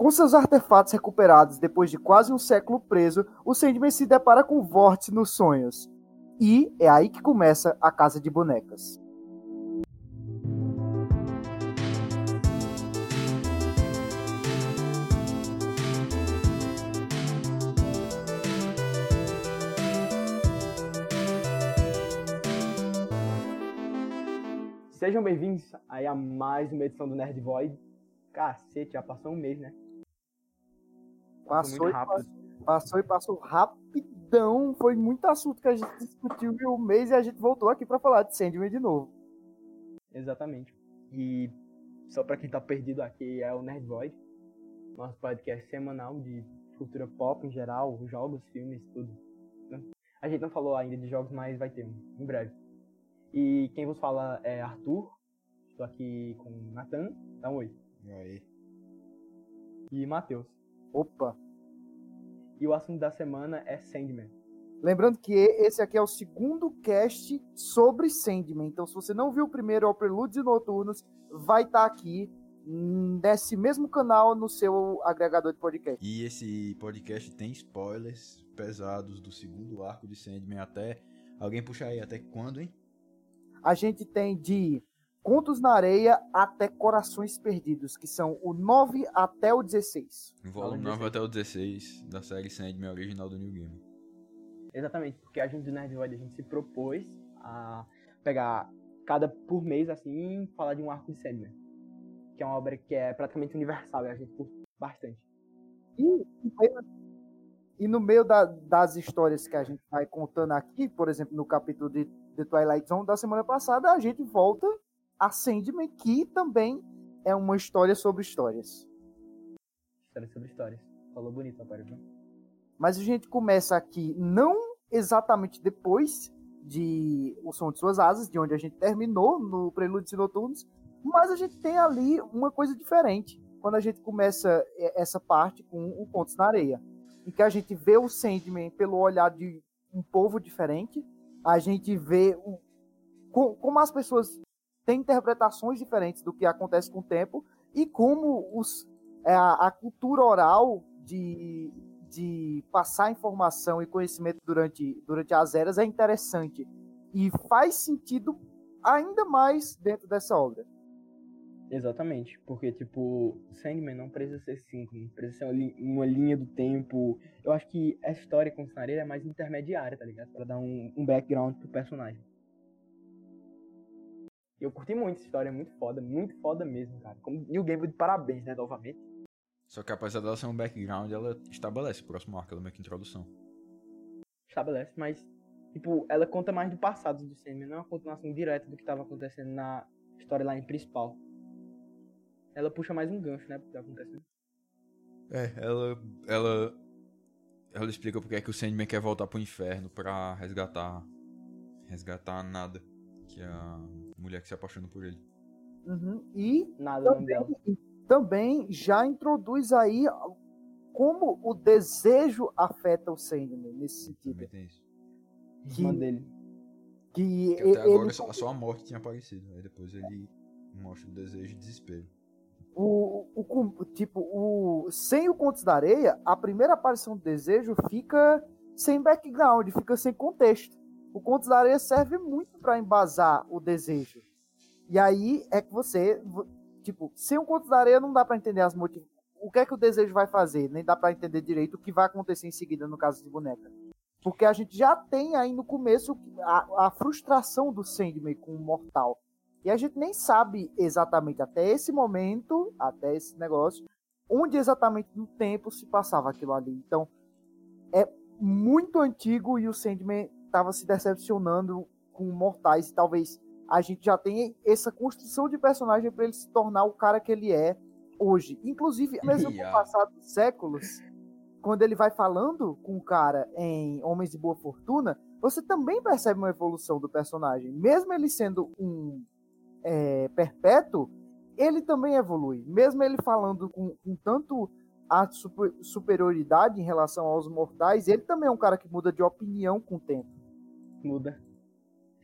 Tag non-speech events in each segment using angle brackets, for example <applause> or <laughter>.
Com seus artefatos recuperados depois de quase um século preso, o Sandman se depara com o Vórtice nos sonhos. E é aí que começa a Casa de Bonecas. Sejam bem-vindos aí a mais uma edição do Nerd Void. Cacete, já passou um mês, né? Passou, e passou, passou e passou rapidão. Foi muito assunto que a gente discutiu em um mês e a gente voltou aqui para falar de Sandman de novo. Exatamente. E só para quem tá perdido aqui, é o Nerd Void, nosso podcast semanal de cultura pop em geral, jogos, filmes, tudo. A gente não falou ainda de jogos, mas vai ter um, em breve. E quem vos fala é Arthur. Estou aqui com o Nathan. Dá um oi. E aí? E Matheus. Opa! E o assunto da semana é Sandman. Lembrando que esse aqui é o segundo cast sobre Sandman. Então, se você não viu o primeiro, é o Prelúdios e Noturnos, vai estar tá aqui nesse mesmo canal no seu agregador de podcast. E esse podcast tem spoilers pesados do segundo arco de Sandman até. Alguém puxa aí, até quando, hein? A gente tem de Contos na Areia até Corações Perdidos, que são o 9 até o 16. O volume 9 até o 16 da série Sandman original do New Game. Exatamente, porque a gente do Nerd Void, a gente se propôs a pegar cada por mês assim e falar de um arco de Sandman. Que é uma obra que é praticamente universal e a gente curte bastante. E, e no meio da, das histórias que a gente vai contando aqui, por exemplo, no capítulo de The Twilight Zone da semana passada, a gente volta a Sandman, que também é uma história sobre histórias. História sobre histórias. Falou bonito agora, viu? Mas a gente começa aqui não exatamente depois de O Som de Suas Asas, de onde a gente terminou no Prelúdios e Noturnos, mas a gente tem ali uma coisa diferente quando a gente começa essa parte com o Contos na Areia, em que a gente vê o Sandman pelo olhar de um povo diferente, a gente vê o, como as pessoas têm interpretações diferentes do que acontece com o tempo e como os, é, a, a cultura oral de, de passar informação e conhecimento durante, durante as eras é interessante e faz sentido ainda mais dentro dessa obra. Exatamente, porque, tipo, Sandman não precisa ser simples, precisa ser uma, uma, linha do tempo. Eu acho que a história com o é mais intermediária, tá ligado? Pra dar um, um background pro personagem. Eu curti muito essa história, é muito foda, muito foda mesmo, cara. Como New Game de parabéns, né, novamente. Só que apesar dela ser um background, ela estabelece o próximo arco, ela é meio que introdução. Estabelece, mas, tipo, ela conta mais do passado do Sandman, não é uma continuação direta do que estava acontecendo na storyline principal. Ela puxa mais um gancho, né, pro que tá acontecendo. É, ela, ela, ela explica porque é que o Sandman quer voltar pro inferno pra resgatar, resgatar nada, que a mulher que se apaixona por ele. Uhum. E Nada também, também já introduz aí como o desejo afeta o Sandman nesse sentido. Também tem isso. Que, dele. Que, que até agora só, só, a morte tinha aparecido. Aí depois ele mostra o desejo e desespero. O, o, tipo, o, sem o Contos da Areia, a primeira aparição do desejo fica sem background, fica sem contexto o Contos da Areia serve muito para embasar o desejo. E aí é que você, tipo, sem o Contos da Areia não dá para entender as motiv... o que é que o desejo vai fazer, nem dá para entender direito o que vai acontecer em seguida no caso de boneca. Porque a gente já tem aí no começo a, a frustração do Sandman com o mortal. E a gente nem sabe exatamente até esse momento, até esse negócio, onde exatamente no tempo se passava aquilo ali. Então, é muito antigo e o Sandman estava se decepcionando com mortais e talvez a gente já tenha essa construção de personagem para ele se tornar o cara que ele é hoje. Inclusive, mesmo com o passar dos séculos, quando ele vai falando com o cara em Homens de Boa Fortuna, você também percebe uma evolução do personagem. Mesmo ele sendo um é, perpétuo, ele também evolui. Mesmo ele falando com, com tanto a super, superioridade em relação aos mortais, ele também é um cara que muda de opinião com o tempo muda.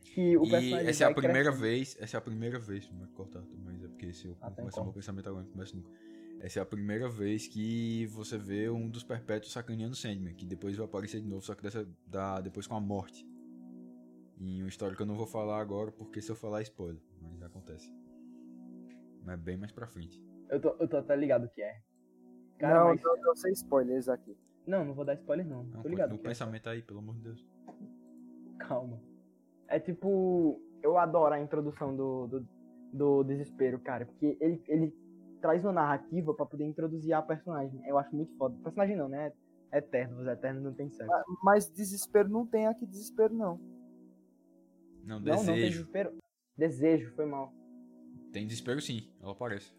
Que o personagem essa é a primeira crescendo. vez, essa é a primeira vez, não é cortar, mas é porque se eu ah, tá, começar meu pensamento agora, começa essa é a primeira vez que você vê um dos perpétuos sacaneando Sandman, que depois vai aparecer de novo, só que dessa, da, depois com a morte. Em uma história que eu não vou falar agora, porque se eu falar é spoiler, mas acontece. Mas é bem mais pra frente. Eu tô, eu tô até ligado que é. não, mas... eu não sei spoilers aqui. Não, não vou dar spoiler não. não tô ligado. O é. pensamento é. aí, pelo amor de Deus. Calma. É tipo, eu adoro a introdução do, do, do desespero, cara, porque ele, ele traz uma narrativa para poder introduzir a personagem. Eu acho muito foda. Personagem não, né? É eterno, os eternos não tem sexo. Mas, mas, desespero não tem aqui desespero, não. Não, desejo. Não, não tem desespero. Desejo, foi mal. Tem desespero sim, ela aparece.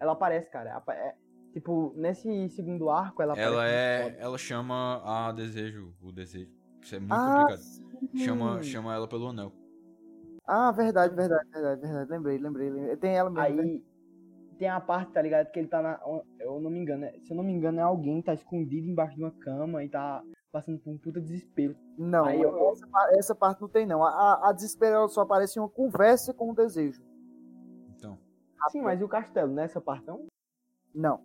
Ela aparece, cara. É, tipo, nesse segundo arco, ela Ela é. Ela chama a desejo, o desejo. Isso é muito ah, complicado. Chama, chama ela pelo anel. Ah, verdade, verdade, verdade, verdade. Lembrei, lembrei, lembrei. Tem ela mesmo. Aí né? tem a parte, tá ligado? Que ele tá na. Eu não me engano, se eu não me engano, é alguém que tá escondido embaixo de uma cama e tá passando por um puta desespero. Não, Aí eu... essa, essa, parte não tem, não. A, a desespero só aparece em uma conversa com o desejo. Então. Sim, mas e o castelo, né? Essa parte não? Não.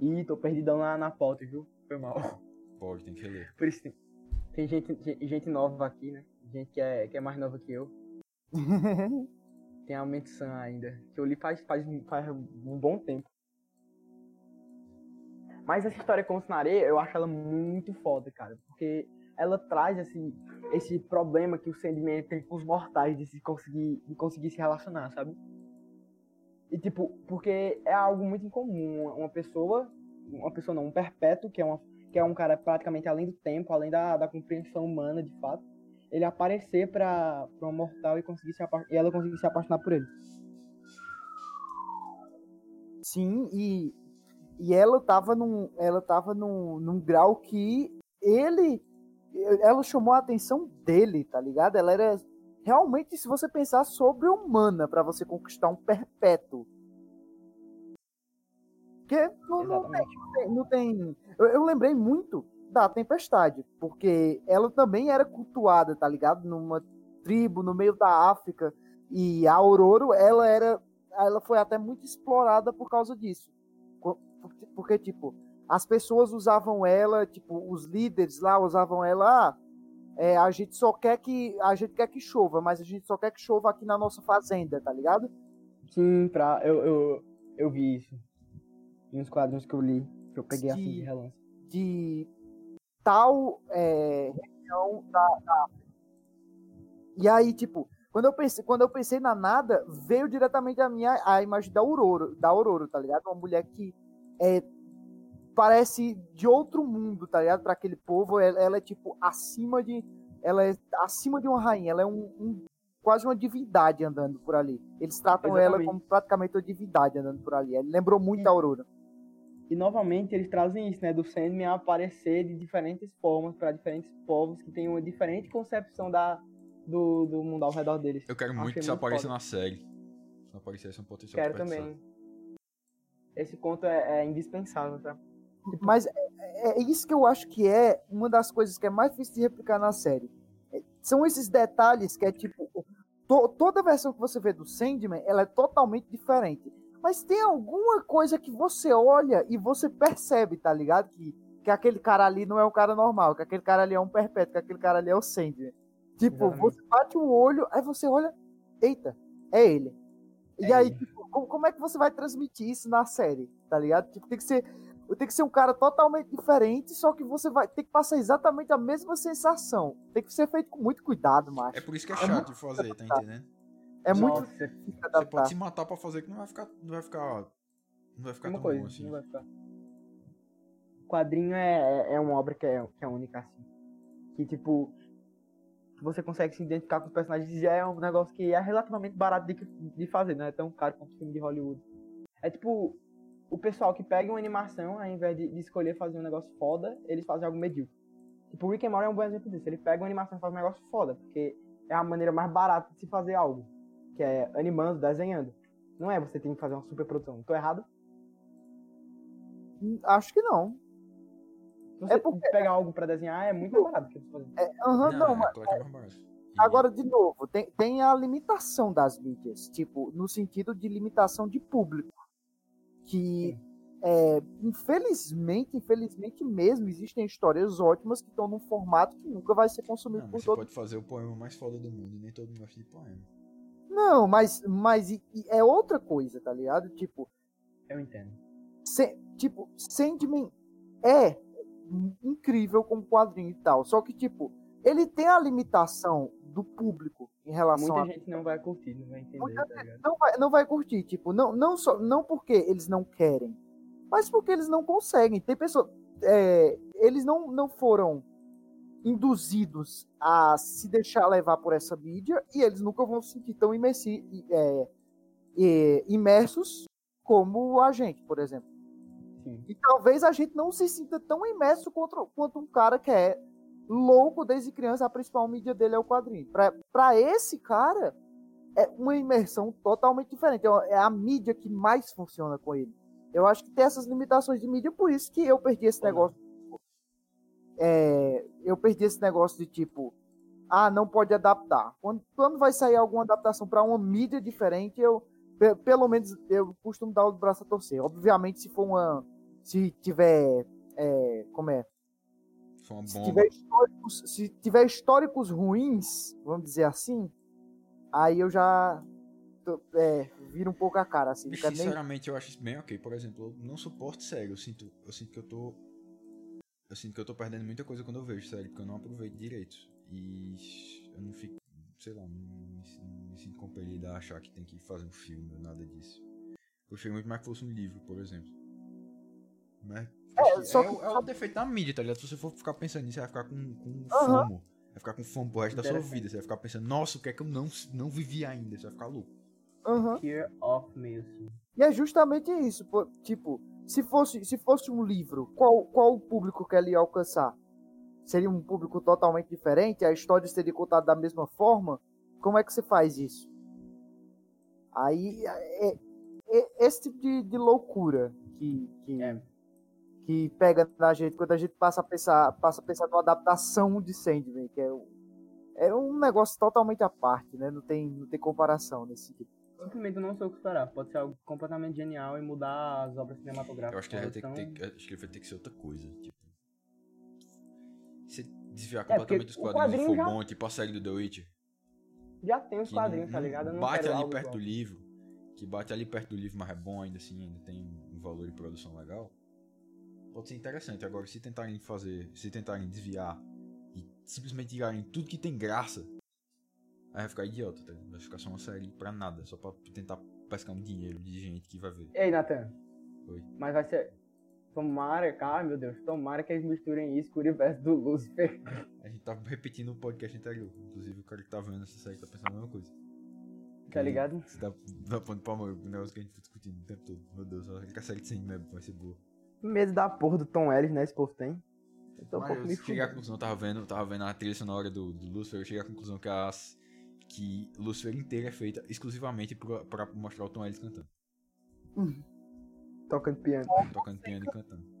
Ih, tô perdidão na, na pauta, viu? Foi mal. Pode, tem que ler. Por isso tem, tem gente, gente nova aqui, né? Gente que é, que é mais nova que eu. <laughs> Tem a menção ainda, que eu li faz, faz, faz um bom tempo. Mas essa história com o areia, eu acho ela muito foda, cara. Porque ela traz esse, esse problema que o Sandman tem com os mortais de, se conseguir, de conseguir se relacionar, sabe? E tipo, porque é algo muito incomum. Uma pessoa, uma pessoa não, um perpétuo, que é, uma, que é um cara praticamente além do tempo, além da, da compreensão humana de fato ele aparecer pra uma mortal e, conseguir se e ela conseguir se apaixonar por ele. Sim, e, e ela tava num, ela tava num, num grau que ele ela chamou a atenção dele, tá ligado? Ela era realmente, se você pensar, sobre-humana para você conquistar um perpétuo. Porque não, não tem, não tem, não tem eu, eu, lembrei muito da tempestade, porque ela também era cultuada, tá ligado? Numa tribo no meio da África e a Aurora, ela era ela foi até muito explorada por causa disso. Porque, tipo, as pessoas usavam ela, tipo, os líderes lá usavam ela, ah, é, a gente só quer que a gente quer que chova, mas a gente só quer que chova aqui na nossa fazenda, tá ligado? Sim, pra, eu, eu, eu vi isso. Em uns quadrinhos que eu li, que eu peguei de, assim de relance. De tal é, região da, da E aí, tipo, quando eu pensei, quando eu pensei na nada, veio diretamente a minha a imagem da Aurora, da Aurora, tá ligado? Uma mulher que é parece de outro mundo, tá ligado? Para aquele povo, ela, ela, é tipo acima de ela é acima de uma rainha, ela é um, um quase uma divindade andando por ali. Eles tratam Exatamente. ela como praticamente uma divindade andando por ali. Ela lembrou muito a Aurora. E novamente eles trazem isso, né? Do Sandman aparecer de diferentes formas para diferentes povos que têm uma diferente concepção da, do, do mundo ao redor deles. Eu quero muito que isso apareça na série. Se não aparecesse um potencial Quero também. Esse conto é, é indispensável, tá? Tipo... Mas é, é, é, isso que eu acho que é uma das coisas que é mais difícil de replicar na série. É, são esses detalhes que é tipo. To, toda versão que você vê do Sandman, ela é totalmente diferente. Mas tem alguma coisa que você olha e você percebe, tá ligado? Que, que aquele cara ali não é um cara normal, que aquele cara ali é um perpétuo, que aquele cara ali é o Sandman. Tipo, Exatamente. você bate o olho, aí você olha, eita, é ele. É e aí, tipo, como, como, é que você vai transmitir isso na série, tá ligado? Tipo, tem que ser tem que ser um cara totalmente diferente, só que você vai ter que passar exatamente a mesma sensação. Tem que ser feito com muito cuidado, macho. É por isso que é chato é de fazer, tá entendendo? É muito Você pode se matar pra fazer que não vai ficar. Não vai ficar. Não vai ficar Uma tão coisa, bom assim. Não vai ficar. O quadrinho é, é, é uma obra que é, que é única, assim. Que tipo. Você consegue se identificar com os personagens já é um negócio que é relativamente barato de, de fazer, não é tão caro quanto filme de Hollywood. É tipo, o pessoal que pega uma animação, ao invés de, de, escolher fazer um negócio foda, eles fazem algo medíocre. Tipo, o Rick and Morty é um bom exemplo disso. Ele pega uma animação e faz um negócio foda, porque é a maneira mais barata de se fazer algo que é animando, desenhando. Não é você tem que fazer uma super produção. Tô errado? Hum, acho que não. Você é porque... pegar algo para desenhar é muito barato que você. É, uhum, não, não, mas... É, agora, de novo, tem, tem a limitação das mídias. Tipo, no sentido de limitação de público. que é, infelizmente, infelizmente mesmo, existem histórias ótimas que estão num formato que nunca vai ser consumido Não, por você todo pode fazer o poema mais foda do mundo e nem todo mundo gosta de poema. Não, mas, mas e- e é outra coisa, tá ligado? Tipo, Eu entendo. Se- tipo, Sandman é incrível como quadrinho e tal. Só que, tipo, ele tem a limitação do público em relação Muita a. gente não vai curtir, não vai entender, Muita tá ligado? Não vai, não vai curtir, tipo, não, não, só, não porque eles não querem, mas porque eles não conseguem. Tem pessoas. é, eles não, não foram induzidos a se deixar levar por essa mídia e eles nunca vão se sentir tão imersi, é, é, imersos como a gente, por exemplo. Sim. E talvez a gente não se sinta tão imerso quanto, quanto um cara que é louco desde criança, a principal mídia dele é o quadrinho. Pra esse cara, é uma imersão totalmente diferente. É a mídia que mais funciona com ele. Eu acho que tem essas limitações de mídia, por isso que eu perdi esse negócio. É, eu perdi esse negócio de tipo, ah, não pode adaptar. Quando, quando vai sair alguma adaptação para uma mídia diferente, eu pe- pelo menos eu costumo dar o braço a torcer. Obviamente, se for uma, se tiver, é, como é, se tiver históricos, se tiver históricos ruins, vamos dizer assim, aí eu já é, viro um pouco a cara, assim. Bicho, Fica nem... sinceramente, eu acho isso bem ok. Por exemplo, eu não suporto série. Eu sinto, eu sinto que eu tô. Eu sinto que eu tô perdendo muita coisa quando eu vejo série, porque eu não aproveito direito. E eu não fico. Sei lá, não me, me sinto compelido a achar que tem que fazer um filme ou nada disso. Eu prefiro muito mais que fosse um livro, por exemplo. Mas. É, só é, que- o, é o defeito da mídia, tá ligado? Se você for ficar pensando nisso, você vai ficar com, com fomo. Vai ficar com fome pro resto da sua vida. Você vai ficar pensando, nossa, o que é que eu não, não vivi ainda? Você vai ficar louco. Aham. Fear of. E é justamente isso, pô, tipo, se fosse, se fosse um livro, qual, qual o público que ele ia alcançar? Seria um público totalmente diferente? A história seria contada da mesma forma? Como é que você faz isso? Aí, é, é- esse tipo de, de loucura que, que, É. que pega na gente quando a gente passa a pensar, passa a pensar numa adaptação de Sandman, que é, um- é um negócio totalmente à parte, né? Não tem, não tem comparação nesse sentido. Simplesmente não sei o que esperar. Pode ser algo completamente genial e mudar as obras cinematográficas. Eu acho que ele vai ter que, Elas ter, acho que ele vai ter que ser outra coisa. Tipo. Se desviar É, completamente dos o quadrinhos e quadrinho for já- bom, tipo a série do The Witcher. Já tem os quadrinhos, não- tá ligado? Bate ali perto igual. do livro. Que bate ali perto do livro, mas é bom ainda assim, ainda tem um valor de produção legal. Pode ser interessante. Agora, se tentarem fazer. Se tentarem desviar e simplesmente tirarem tudo que tem graça, aí vai ficar idiota, tá? ligado? Vai ficar só uma série pra nada, só pra tentar pescar um dinheiro de gente que vai ver. Ei, Nathan. Oi. Mas vai ser. Tomara, cara, meu Deus, tomara que eles misturem isso com o universo do Lucifer. A gente tá repetindo o podcast anterior. Inclusive, o cara que tá vendo essa série tá pensando a mesma coisa. Tá Que ligado? Você tá ponto pra mão, o negócio que a gente tá discutindo o tempo todo. Meu Deus, só que a série de Sandman vai ser boa. Medo da porra do Tom Ellis, né? Esse povo tem. Eu tô um Mas pouco me eu cheguei à conclusão, eu tava vendo, tava vendo a trilha sonora do, do Lucifer, eu cheguei à conclusão que as. Que Lucifer inteira é feita exclusivamente pra, pra mostrar o Tom Ellis cantando. Tocando piano. Tocando piano e cantando.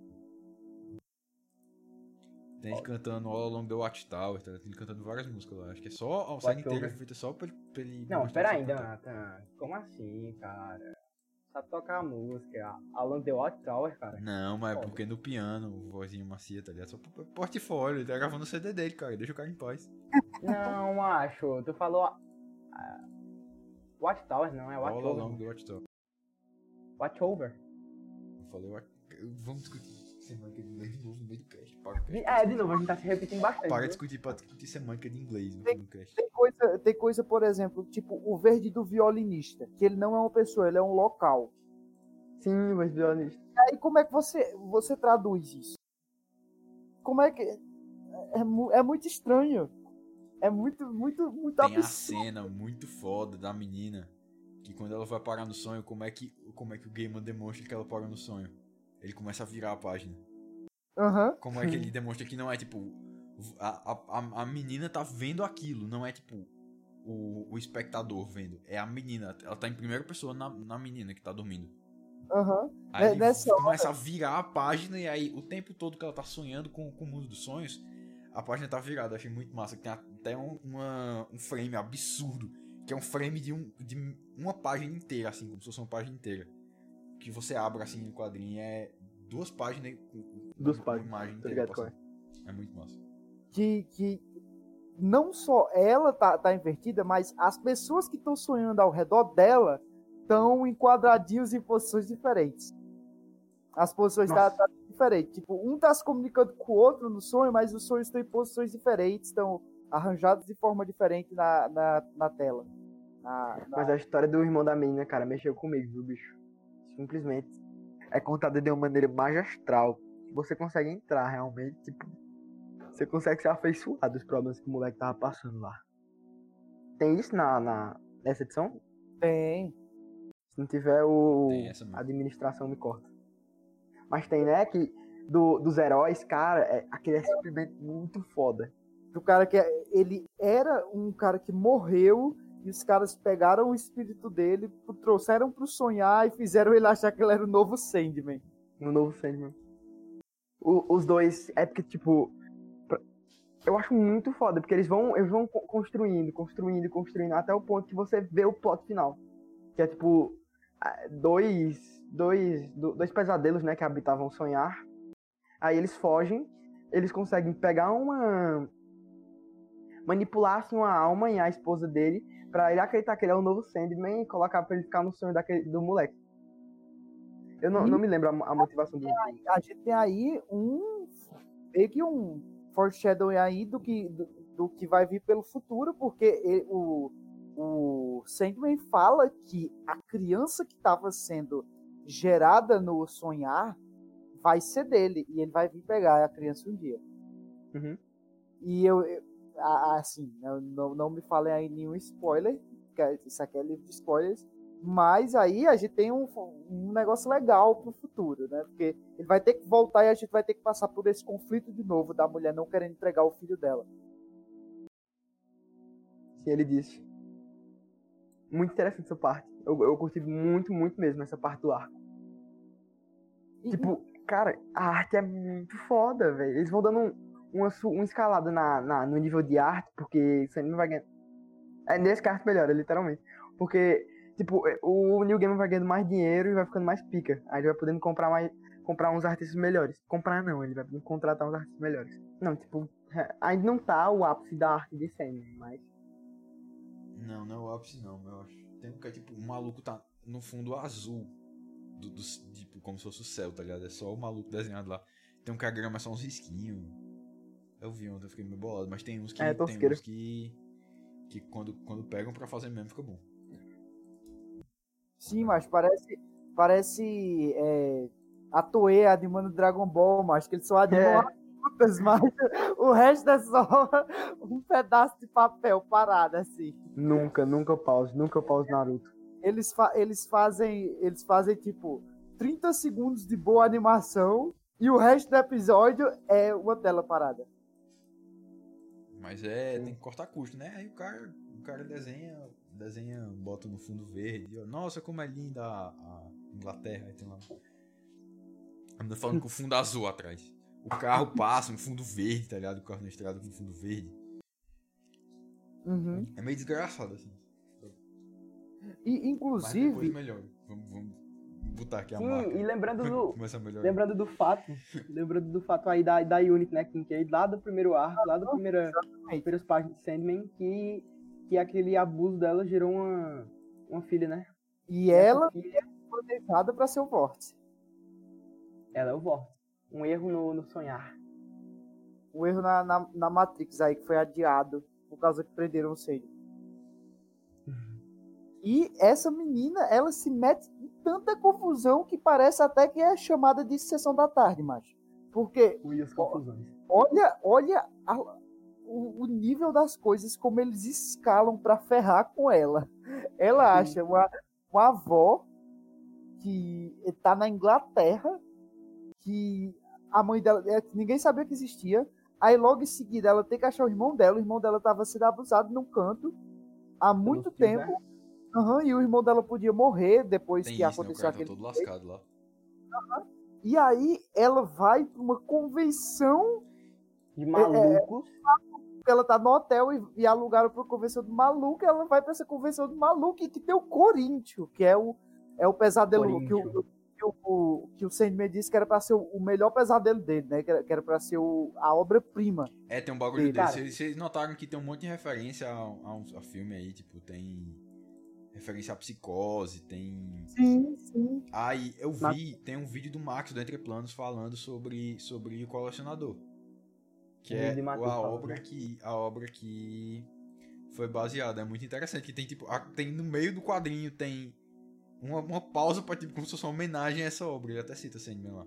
Tem ele cantando All Along the Watchtower, tá? Tem ele cantando várias músicas lá. Acho que é só. A série inteira é feita só pra ele. Pra ele Não, pera ainda. Nathan. Como assim, cara? Sabe tocar a música. Alan The Watchtower, cara. Não, mas é porque no piano, vozinha macia, tá ligado? Só portfólio, ele tá gravando o CD dele, cara. Deixa o cara em paz. Não, acho. Tu falou. ah, Watchtower, não, é All Watchover. Along the Watchtower. Watchover. Eu falei, Watch- vamos discutir semântica de inglês de novo no meio do cast. Para, o cast. É, de novo, a gente tá se repetindo bastante. Para de discutir, para discutir semântica de inglês no, no cast. Tem coisa, tem coisa, por exemplo, tipo o verde do violinista, que ele não é uma pessoa, ele é um local. Sim, mas violonista. Aí como é que você, você traduz isso? Como é que. É, mu- é muito estranho. É muito, muito, muito Tem a absurdo. cena muito foda da menina que quando ela vai parar no sonho, como é que, como é que o Gaiman demonstra que ela para no sonho? Ele começa a virar a página. Aham. Como é que ele demonstra que não é tipo. A, a, a- menina tá vendo aquilo, não é tipo o, o espectador vendo. É a menina. Ela tá em primeira pessoa na, na menina que tá dormindo. Aham. Aí Ne- ele nessa começa a virar a página e aí o tempo todo que ela tá sonhando com, com o mundo dos sonhos, a página tá virada. Eu achei muito massa. Tem até um, uma- um frame absurdo. Que é um frame de, um, de uma página inteira, assim, como se fosse uma página inteira. Que você abre assim no quadrinho é duas páginas com Duas páginas, imagem Tá inteira ligado é? É muito massa. que, que não só ela tá, tá invertida, mas as pessoas que estão sonhando ao redor dela estão em quadradinhos em posições diferentes. As posições tá, tá diferentes. Tipo, um tá se comunicando com o outro no sonho, mas os sonhos estão em posições diferentes, estão arranjados de forma diferente na, na, na tela. Na- na- Mas a história do irmão da menina, cara, mexeu comigo, viu, bicho? Simplesmente. É contada de uma maneira magistral. Você consegue entrar realmente, tipo. Você consegue se afeiçoar dos problemas que o moleque tava passando lá. Tem isso na, na, nessa edição? Tem. Se não tiver, o. A administração me corta. Mas tem, né? Que do, dos heróis, cara, é, aquele é simplesmente muito foda. do cara que é- ele era um cara que morreu e os caras pegaram o espírito dele, trouxeram pro sonhar e fizeram ele achar que ele era o novo Sandman. No novo Sandman. O- os dois, é porque, tipo. Eu acho muito foda, porque eles vão, eles vão co- construindo, construindo, construindo, até o ponto que você vê o plot final. Que é tipo. Dois. Dois. do- Dois pesadelos, né, que habitavam sonhar. Aí eles fogem, eles conseguem pegar uma. Manipular assim, uma alma e a esposa dele pra ele acreditar que ele é o novo Sandman e colocar pra ele ficar no sonho daquele, do moleque. Eu não, não me lembro a, a motivação do. A gente tem aí um meio que um foreshadowing aí do que, do, do que vai vir pelo futuro, porque ele- o, o Sandman fala que a criança que estava sendo gerada no sonhar vai ser dele e ele vai vir pegar a criança um dia. Uhum. E eu, assim, não, não me falem aí nenhum spoiler, porque isso aqui é livro de spoilers, mas aí a gente tem um, um negócio legal pro futuro, né? Porque ele vai ter que voltar e a gente vai ter que passar por esse conflito de novo da mulher não querendo entregar o filho dela. Sim, ele disse. Muito interessante essa parte. Eu, eu curti muito, muito mesmo essa parte do arco. E- Tipo, cara, a arte é muito foda, velho. Eles vão dando um, uma, uma escalada na, na- no nível de arte, porque você não vai ganhar. É nesse arte melhora, literalmente. Porque, tipo, é, o New Game vai ganhando mais dinheiro e vai ficando mais pica. Aí ele vai podendo comprar mais. Comprar uns artistas melhores. Comprar não, ele vai podendo contratar uns artistas melhores. Não, tipo, é, ainda não tá o ápice da arte de Sandman, mas. Não, não é o ápice não, eu acho. Tem que é tipo, o maluco tá no fundo azul. Do, do- tipo, como se fosse o céu, tá ligado? É só o maluco desenhado lá. Tem um que é só uns risquinhos. Eu vi ontem, eu fiquei meio bolado. Mas tem uns que. É, tem uns que. Que quando, quando pegam pra fazer mesmo fica bom. Sim, mas parece. Parece. É, a Toei animando Dragon Ball, mas que eles só animam É. lutas, mas o resto é só um pedaço de papel parado, assim. Nunca, nunca pause, nunca pause Naruto. eles, fa- eles fazem eles fazem tipo 30 segundos de boa animação e o resto do episódio é uma tela parada. Mas é, tem que cortar custo, né? Aí o cara, o cara desenha, desenha, bota no fundo verde. ó, Nossa, como é linda a, a Inglaterra. Aí tem lá. A menina falando com o fundo azul atrás. O carro passa, um fundo verde, tá ligado? O carro na estrada com fundo verde. Uhum. É meio desgraçado, assim. E Mas depois inclusive melhora. Vamos, vamos botar aqui a Sim, marca. e lembrando do, <laughs> lembrando do fato, <laughs> lembrando do fato aí da, da Unity, né, que é lá do primeiro arco, lá da primeira, primeiras páginas de Sandman, que, que aquele abuso dela gerou uma, uma filha, né? e essa ela filha, foi deixada para ser o vórtice. ela é o Vortex. Um erro no, no sonhar. O erro na, na, na Matrix aí que foi adiado por causa que prenderam o Sage. E essa menina, ela se mete em tanta confusão que parece até que é chamada de sessão da tarde, macho. Porque olha, olha a- o, o nível das coisas, como eles escalam pra ferrar com ela. Ela acha uma, uma avó que tá na Inglaterra, que a mãe dela, é, ninguém sabia que existia. Aí logo em seguida ela tem que achar o irmão dela, o irmão dela tava sendo abusado num canto há muito Pelos tios, Aham, e o irmão dela podia morrer depois Tem que isso, né? O aconteceu tá aquele todo lascado lá. E aí ela vai pra uma convenção De malucos. porque ela tá no hotel e, e alugaram pra convenção do maluco, ela vai pra essa convenção do maluco e que tem o Corinthians, que é o, é o pesadelo que o, que que o, que o Sandman disse que era pra ser o melhor pesadelo dele, né? Que era, que era pra ser o, a obra-prima. É, tem um bagulho desse. Vocês, notaram que tem um monte de referência a, a, a filme aí, tipo, tem referência à psicose, tem. Sim, sim. Aí eu vi, tem um vídeo do Max do Entre Planos falando sobre, sobre o colecionador. Que é a obra que. A obra que foi baseada. É muito interessante. Que tem, tipo, tem no meio do quadrinho tem uma, uma pausa pra, tipo, como se fosse uma homenagem a essa obra. Ele até cita Sandman lá.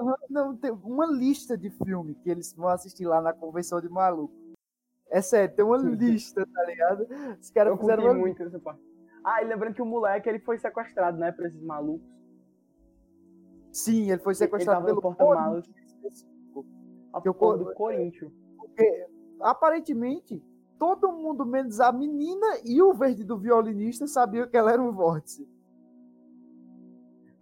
Uhum, não, tem uma lista de filme que eles vão assistir lá na convenção de maluco. É sério, tem uma <laughs> lista, tá ligado? Os caras fizeram uma... muito essa parte. Ah, e lembrando que o moleque ele foi sequestrado, né, por esses malucos. Sim, ele foi sequestrado ele pelo porta-malas. Que eu do Corinthians. Porque, aparentemente, todo mundo, menos a menina e o verde do violinista, sabia que ela era um vórtice.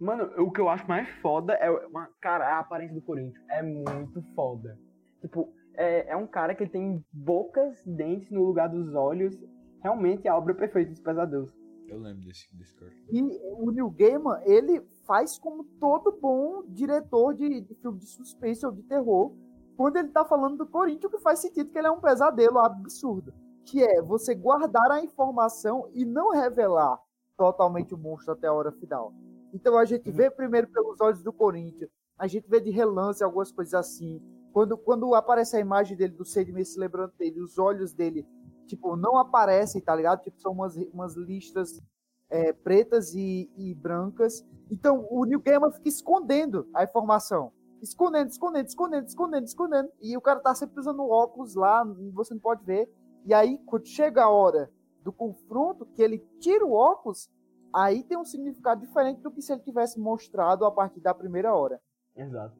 Mano, o que eu acho mais foda é uma. Cara, a aparência do Corinthians é muito foda. Tipo, é, é um cara que tem bocas, dentes no lugar dos olhos. Realmente é a obra perfeita dos pesadelos. Eu lembro desse, desse cara. E o Neil Gaiman, ele faz como todo bom diretor de, de filme de suspense ou de terror, quando ele tá falando do Corinthians, que faz sentido que ele é um pesadelo absurdo. Que é você guardar a informação e não revelar totalmente o monstro até a hora final. Então a gente vê primeiro pelos olhos do Corinthians, a gente vê de relance algumas coisas assim. Quando, quando aparece a imagem dele do Sandman se lembrando dele, os olhos dele, tipo, não aparecem, tá ligado? Tipo, são umas, umas listras é, pretas e, e, brancas. Então o New Gaiman fica escondendo a informação. Escondendo, escondendo, escondendo, escondendo, escondendo. E o cara tá sempre usando óculos lá, você não pode ver. E aí, quando chega a hora do confronto, que ele tira o óculos, aí tem um significado diferente do que se ele tivesse mostrado a partir da primeira hora. Exato.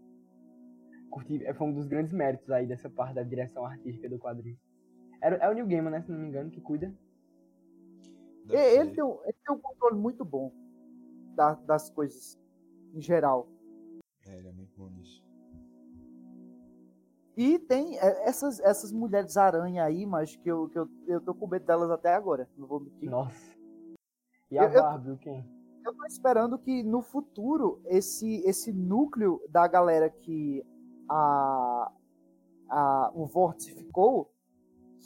Curti, é, foi um dos grandes méritos aí dessa parte da direção artística do quadrinho. É, é o New Gaiman, né, se não me engano, que cuida. Ele tem, um, ele tem um controle muito bom da, das coisas, em geral. É, ele é muito bom nisso. E tem é, essas, essas mulheres aranha aí, mas que eu, que eu, eu tô com medo delas até agora. Não vou mentir. Nossa. E a Barbie, quem? Eu tô esperando que no futuro esse, esse núcleo da galera que a, a, o Vórtice ficou,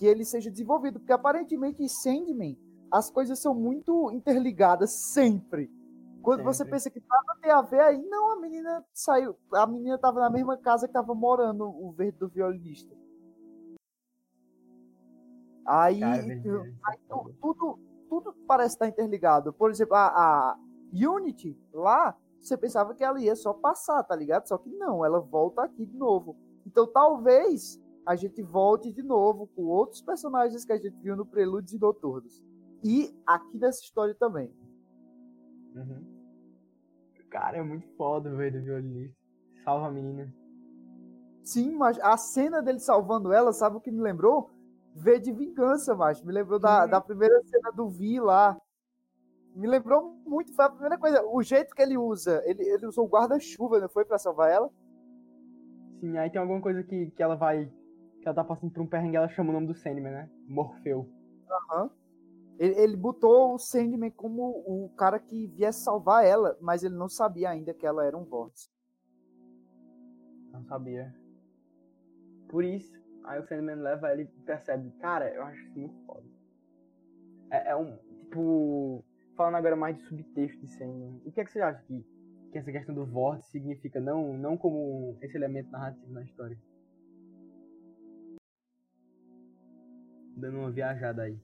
que ele seja desenvolvido. Porque aparentemente em Sandman as coisas são muito interligadas sempre. Quando sempre. você pensa que nada tem a ver, aí não, a menina saiu. A menina tava na mesma casa que tava morando o verde do violinista. Aí, Cara, aí tudo, tudo parece estar interligado. Por exemplo, a, a Unity lá, você pensava que ela ia só passar, tá ligado? Só que não, ela volta aqui de novo. Então talvez a gente volte de novo com outros personagens que a gente viu no Prelúdios e Noturnos. E aqui nessa história também. Uhum. Cara, é muito foda, velho, do violinista. Salva a menina. Sim, mas a cena dele salvando ela, sabe o que me lembrou? V de Vingança, macho. Me lembrou da, da primeira cena do Vi lá. Me lembrou muito, foi a primeira coisa. O jeito que ele usa, ele, ele usou o guarda-chuva, não foi pra salvar ela? Sim, aí tem alguma coisa que, que ela vai. Que ela tá passando por um perrengue, ela chama o nome do Sandman, né? Morfeu. Aham. Uhum. Ele, ele botou o Sandman como o cara que viesse salvar ela, mas ele não sabia ainda que ela era um vórtice. Não sabia. Por isso, Aí o Sandman leva ele e percebe, cara, eu acho isso muito foda. É, é, um, tipo, falando agora mais de subtexto de Sandman, o que é que você acha que, que essa questão do vórtice significa, não, não como esse elemento narrativo na história? Dando uma viajada aí.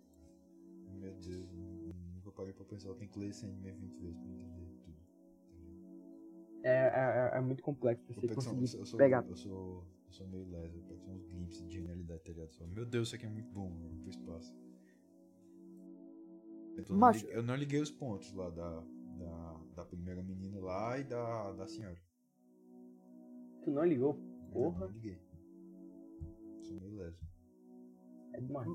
Meu Deus, nunca parei pra pensar, eu tenho que ler Sandman 20 vezes pra entender tudo. É, é, é, é muito complexo pra você conseguir eu sou, pegar. Eu sou eu sou meio leso, eu pego uns glimpses de genialidade, tá ligado? Só, meu Deus, isso aqui é muito bom, mano, pro espaço. Então, Mas... eu não liguei os pontos lá da, da, da primeira menina lá e da, da senhora. Tu não ligou? Porra. Não, não liguei. Sou meio leso. É demais.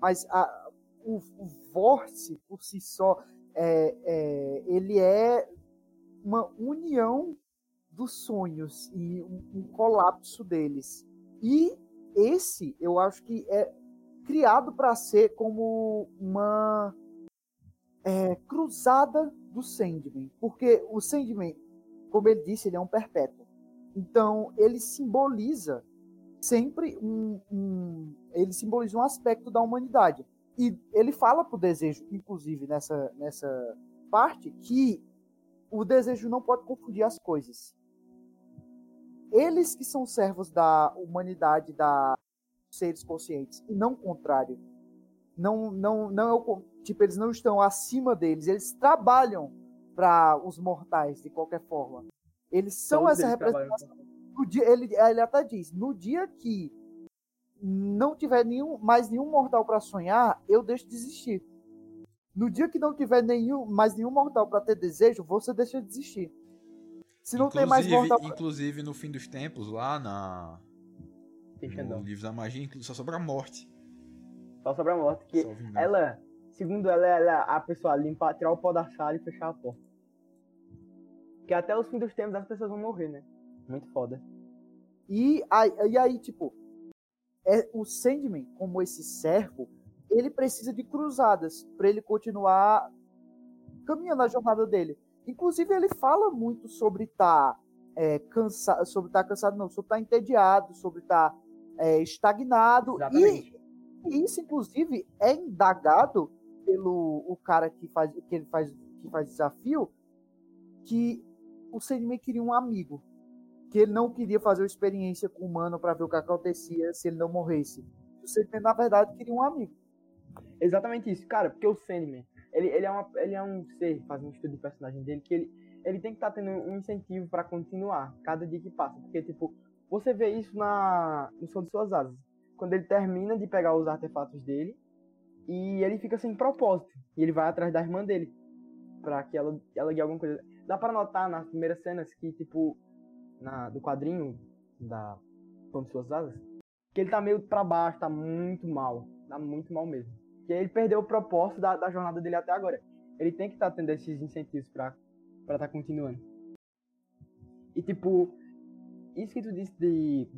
Mas a, o, o vórtice por si só, é, é, ele é uma união dos sonhos e um, um colapso deles. E esse, eu acho que é criado para ser como uma é, cruzada do Sandman, porque o Sandman como ele disse, ele é um perpétuo. Então, ele simboliza sempre um, um, ele simboliza um aspecto da humanidade. E ele fala pro desejo, inclusive nessa, nessa parte, que o desejo não pode confundir as coisas. Eles que são servos da humanidade, da seres conscientes, e não o contrário. Não, não, não é o, tipo, eles não estão acima deles, eles trabalham para os mortais de qualquer forma. Eles são Todos essa representação. Dia, ele, ele até diz: no dia que não tiver nenhum, mais nenhum mortal para sonhar, eu deixo de existir. No dia que não tiver nenhum, mais nenhum mortal para ter desejo, você deixa de existir. Se não inclusive, tem mais mortal. Pra... Inclusive, no fim dos tempos, lá na. No livro da magia, só sobra a morte. Só sobra a morte. Que ela, segundo ela, ela é a pessoa limpar, tirar o pó da sala e fechar a porta. Que até os fins dos tempos as pessoas vão morrer, né? Muito foda. E aí, e aí tipo, é, o Sandman, como esse servo, ele precisa de cruzadas para ele continuar caminhando a jornada dele. Inclusive, ele fala muito sobre estar tá, é, cansado, sobre estar tá cansado, não, sobre estar tá entediado, sobre estar tá, é, estagnado. Exatamente. E isso, inclusive, é indagado pelo o cara que faz, que ele faz, que faz desafio, que o Sandman queria um amigo que ele não queria fazer uma experiência com o humano para ver o que acontecia se ele não morresse. O Sandman, na verdade, queria um amigo. Exatamente isso, cara, porque o Sandman, ele, ele, é, uma, ele é um ser, fazendo um estudo de personagem dele, que ele, ele tem que estar tá tendo um incentivo para continuar cada dia que passa. Porque, tipo, você vê isso na, no Som de Suas Asas. Quando ele termina de pegar os artefatos dele, e ele fica sem propósito. E ele vai atrás da irmã dele. Pra que ela, ela guie alguma coisa. Dá para notar nas primeiras cenas que, tipo, na, do quadrinho da Quando Suas Asas, que ele tá meio pra baixo, tá muito mal. Tá muito mal mesmo. Que ele perdeu o propósito da, da jornada dele até agora. Ele tem que estar tá tendo esses incentivos pra estar tá continuando. E tipo, isso que tu disse de,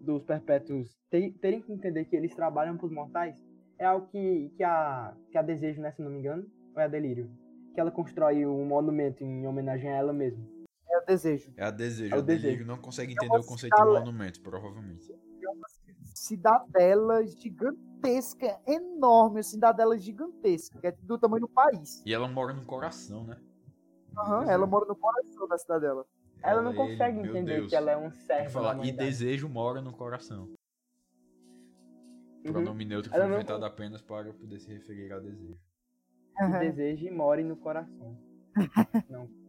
dos perpétuos ter, terem que entender que eles trabalham pros mortais é algo que, que, a, que a Desejo, né, se não me engano, ou é a Delírio? Que ela constrói um monumento em homenagem a ela mesma. É o desejo. É a desejo. É o desejo. não consegue entender o conceito de monumento, provavelmente. É uma cidadela gigantesca, enorme, uma cidadela gigantesca, que é do tamanho do país. E ela mora no coração, né? Aham, uhum, ela mora no coração da cidadela. Ela, ela não consegue ele, entender que ela é um servo. Falar, e desejo mora no coração. Uhum. Pronome neutro foi inventado não... apenas para poder se referir a desejo. Uhum. desejo e more no coração. <laughs> não.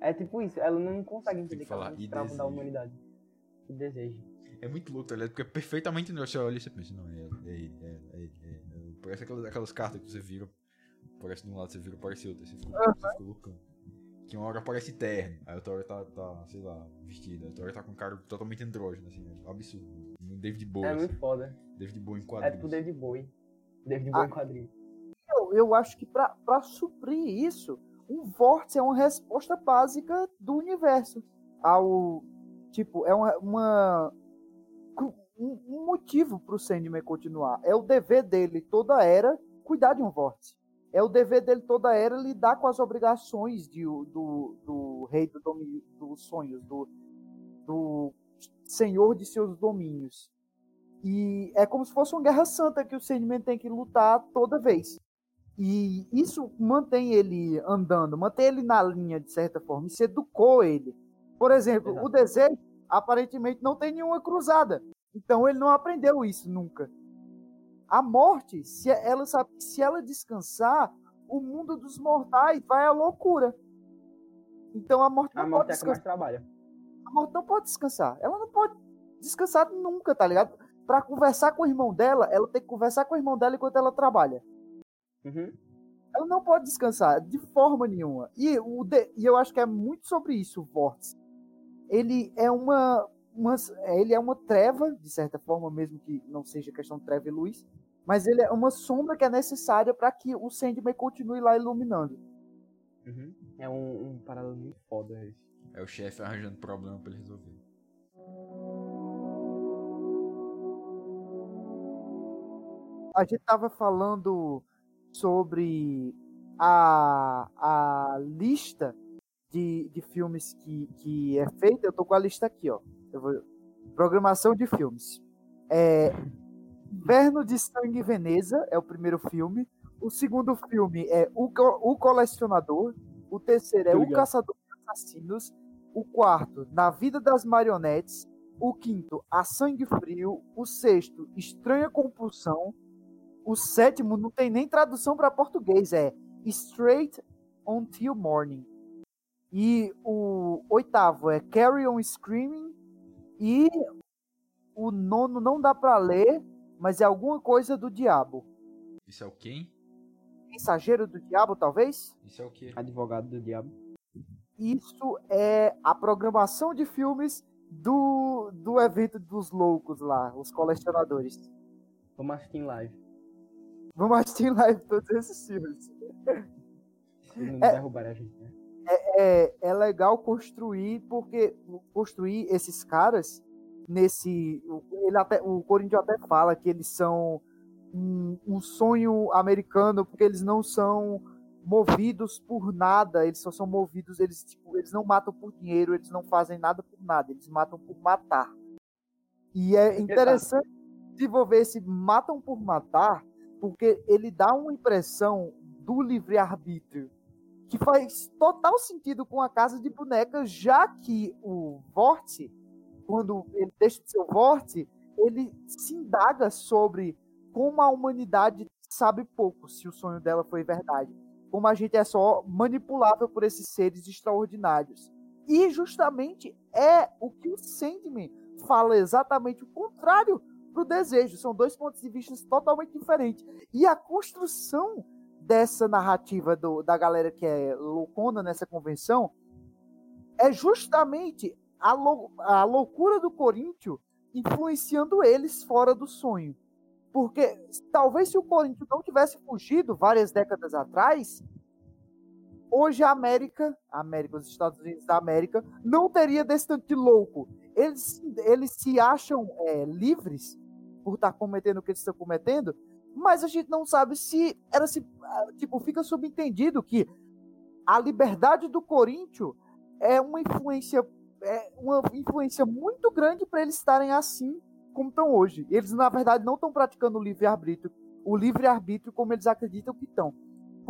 É tipo isso, ela não consegue entender que, que ela é escravo da humanidade. Que desejo. É muito louco, tá ligado? Porque é perfeitamente você olha e você pensa, não, é, é ele, é, é, é, é, Parece aquelas, aquelas cartas que você vira, parece de um lado, você vira, parece outro, você fica, você fica loucão. Que uma hora parece terno, aí outra hora tá, tá, sei lá, vestida, outra hora tá com um cara totalmente andrógeno, assim, é absurdo. David Bowie. É muito assim. foda. David Bowie em quadrinhos. É tipo David Bowie. David Bowie ah, em quadrinhos. Eu, eu acho que pra, pra suprir isso, um vórtice é uma resposta básica do universo. Ao tipo é uma, uma um, um motivo para o Sandman continuar. É o dever dele toda era cuidar de um vórtice. É o dever dele toda era lidar com as obrigações de, do, do rei do domínio, dos sonhos do, do senhor de seus domínios. E é como se fosse uma guerra santa que o Sandman tem que lutar toda vez e isso mantém ele andando, mantém ele na linha, de certa forma. Isso educou ele. Por exemplo, Exato. o desejo aparentemente não tem nenhuma cruzada. Então ele não aprendeu isso nunca. A morte, se ela sabe se ela descansar, o mundo dos mortais vai à loucura. Então a morte não a morte pode é descansar. trabalha. A morte não pode descansar. Ela não pode descansar nunca, tá ligado? Para conversar com o irmão dela, ela tem que conversar com o irmão dela enquanto ela trabalha. Uhum. Ela não pode descansar de forma nenhuma. E, o de, e eu acho que é muito sobre isso o Vórtice. Ele é uma, uma, ele é uma treva, de certa forma, mesmo que não seja questão de treva e luz, mas ele é uma sombra que é necessária para que o Sandman continue lá iluminando. Uhum. É um, um paralelo muito foda esse. É o chefe arranjando problema para ele resolver. A gente tava falando sobre a, a lista de, de filmes que, que é feita, eu tô com a lista aqui, ó. Vou... Programação de filmes. É, Inverno de Sangue Veneza é o primeiro filme. O segundo filme é O, o Colecionador. O terceiro é O Caçador de Assassinos. O quarto, Na Vida das Marionetes. O quinto, A Sangue Frio. O sexto, Estranha Compulsão. O sétimo não tem nem tradução para português, é Straight Until Morning. E o oitavo é Carry On Screaming. E o nono não dá para ler, mas é alguma coisa do diabo. Isso é o quem? Mensageiro do diabo, talvez? Isso é o quê? Advogado do diabo. Isso é a programação de filmes do, do evento dos loucos lá, os colecionadores. Vamos assistir em live. Vamos assistir em live todos esses filmes. Não é, derrubarem a gente, né? É, é, é legal construir, porque construir esses caras nesse. Ele até, o Corinthians até fala que eles são um, um, sonho americano, porque eles não são movidos por nada, eles só são movidos, eles, tipo, eles não matam por dinheiro, eles não fazem nada por nada, eles matam por matar. E é interessante desenvolver esse matam por matar, porque ele dá uma impressão do livre-arbítrio que faz total sentido com a casa de bonecas, já que o Vórtice quando ele deixa de ser o Vorte, ele se indaga sobre como a humanidade sabe pouco se o sonho dela foi verdade. Como a gente é só manipulável por esses seres extraordinários. E justamente é o que o Sandman fala exatamente o contrário pro desejo. São dois pontos de vista totalmente diferentes. E a construção dessa narrativa do, da galera que é loucona nessa convenção é justamente a, lou a loucura do Corinthians influenciando eles fora do sonho. Porque talvez se o Corinthians não tivesse fugido várias décadas atrás, hoje a América, a América, os Estados Unidos da América, não teria desse tanto de louco. Eles, eles se acham é, livres por estar cometendo o que eles estão cometendo, mas a gente não sabe se era se tipo fica subentendido que a liberdade do Corinthians é uma influência é uma influência muito grande para eles estarem assim como estão hoje. Eles, na verdade, não estão praticando o livre-arbítrio, o livre-arbítrio como eles acreditam que estão.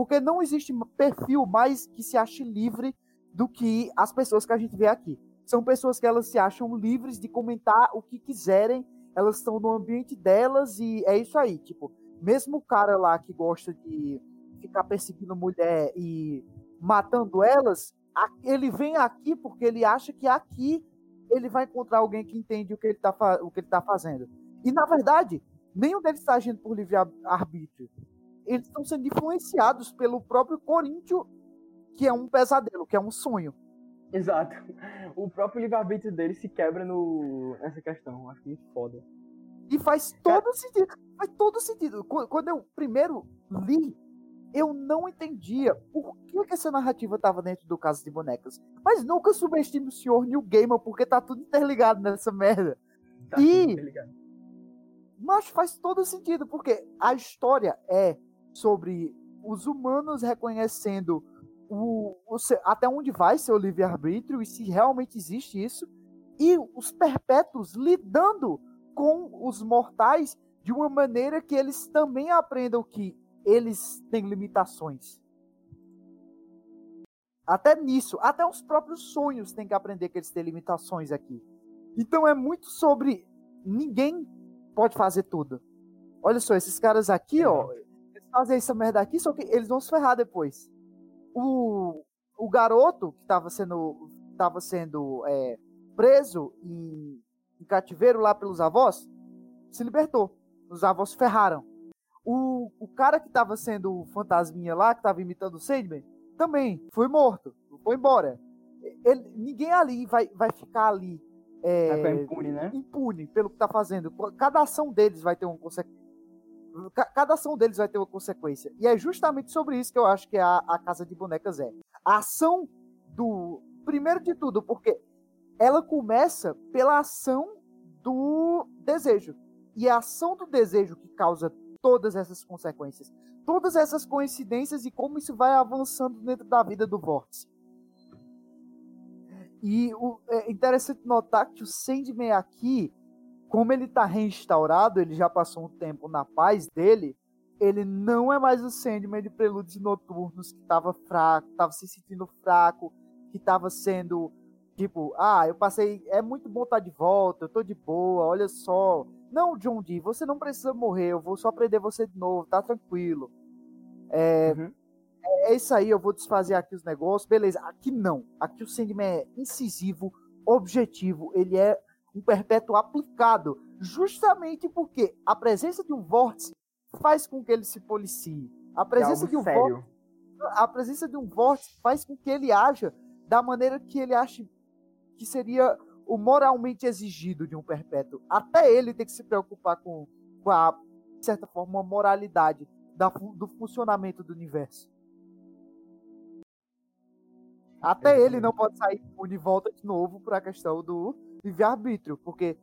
Porque não existe perfil mais que se ache livre do que as pessoas que a gente vê aqui. São pessoas que elas se acham livres de comentar o que quiserem, elas estão no ambiente delas e é isso aí. Tipo, mesmo o cara lá que gosta de ficar perseguindo mulher e matando elas, ele vem aqui porque ele acha que aqui ele vai encontrar alguém que entende o que ele está tá fazendo. E na verdade, nenhum deles está agindo por livre arbítrio. Eles estão sendo influenciados pelo próprio Corinthians, que é um pesadelo, que é um sonho. Exato. O próprio livre-arbítrio dele se quebra no... nessa questão. Acho muito foda. E faz todo Cara... sentido. Faz todo sentido. Quando eu primeiro li eu não entendia por que, que essa narrativa estava dentro do Caso de Bonecas. Mas nunca subestime o senhor New Gamer, porque tá tudo interligado nessa merda. Tá e. Mas faz todo sentido, porque a história é sobre os humanos reconhecendo o, o até onde vai seu livre-arbítrio e se realmente existe isso, e os perpétuos lidando com os mortais de uma maneira que eles também aprendam que eles têm limitações. Até nisso, até os próprios sonhos têm que aprender que eles têm limitações aqui. Então é muito sobre ninguém pode fazer tudo. Olha só, esses caras aqui, ó, fazem essa merda aqui, só que eles vão se ferrar depois. O, o garoto que estava sendo, tava sendo é, preso em, em cativeiro lá pelos avós se libertou. Os avós ferraram. O, o cara que tava sendo o fantasminha lá, que tava imitando o Sandman, também foi morto, foi embora. Ele, ninguém ali vai, vai ficar ali é, impune, né? impune pelo que tá fazendo. Cada ação deles vai ter uma consequência. Cada ação deles vai ter uma consequência. E é justamente sobre isso que eu acho que a, a Casa de Bonecas é. A ação do. Primeiro de tudo, porque ela começa pela ação do desejo. E a ação do desejo que causa todas essas consequências, todas essas coincidências e como isso vai avançando dentro da vida do Vórtice. E o, é interessante notar que o Sandman aqui, como ele tá reinstaurado, ele já passou um tempo na paz dele, ele não é mais o Sandman de Prelúdios Noturnos, que tava fraco, tava se sentindo fraco, que tava sendo tipo, ah, eu passei, é muito bom estar tá de volta, eu tô de boa, olha só. Não, John Dee, você não precisa morrer, eu vou só prender você de novo, tá tranquilo. É, uhum. é isso aí, eu vou desfazer aqui os negócios, beleza. Aqui não, aqui o Sandman é incisivo, objetivo, ele é um perpétuo aplicado, justamente porque a presença de um vórtice faz com que ele se policie. A presença é de um vórtice, a presença de um vórtice faz com que ele haja da maneira que ele ache que seria o moralmente exigido de um perpétuo. Até ele tem que se preocupar com, com a, de certa forma, uma moralidade da, do funcionamento do universo. Até ele não pode sair de volta de novo para a questão do livre-arbítrio, porque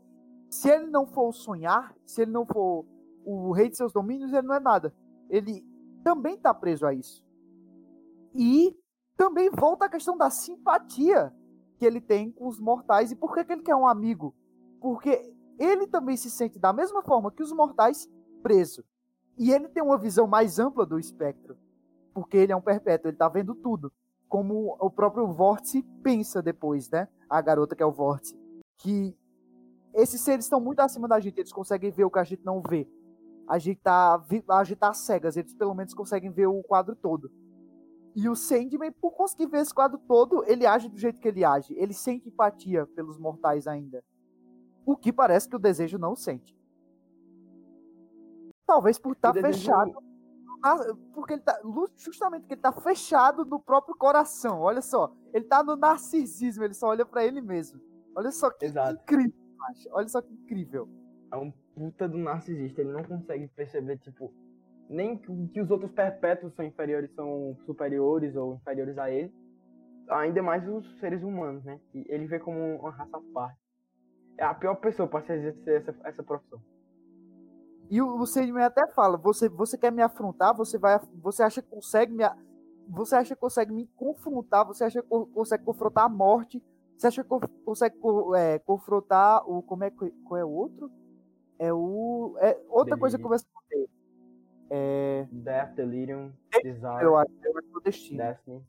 se ele não for sonhar, se ele não for o rei de seus domínios, ele não é nada. Ele também está preso a isso. E também volta a questão da simpatia que ele tem com os mortais. E por que, que ele quer um amigo? Porque ele também se sente da mesma forma que os mortais preso. E ele tem uma visão mais ampla do espectro. Porque ele é um perpétuo, ele está vendo tudo. Como o próprio Vórtice pensa depois, né? A garota que é o Vórtice. Que esses seres estão muito acima da gente, eles conseguem ver o que a gente não vê a gente tá, a gente tá cegas, eles pelo menos conseguem ver o quadro todo. E o Sandman, por conseguir ver esse quadro todo, ele age do jeito que ele age. Ele sente empatia pelos mortais ainda. O que parece que o desejo não sente. Talvez por estar tá fechado. Porque ele tá. Justamente porque ele tá fechado no próprio coração. Olha só. Ele tá no narcisismo, ele só olha para ele mesmo. Olha só que Exato. incrível, macho. Olha só que incrível. É um puta do narcisista. Ele não consegue perceber, tipo, nem que os outros perpétuos são inferiores, são superiores ou inferiores a ele. Ainda mais os seres humanos, né? E ele vê como uma raça à parte. É a pior pessoa para se exercer essa, essa profissão. E o, o Sandman até fala: você, você quer me afrontar? Você vai, você acha que consegue me, você acha que consegue me confrontar? Você acha que consegue confrontar a morte? Você acha que consegue é, confrontar o como é qual é o outro? É o. É outra Delirium. coisa que começa ter. É... Death, Delirium, Desire. Eu acho, eu acho que é o Destiny. Destiny.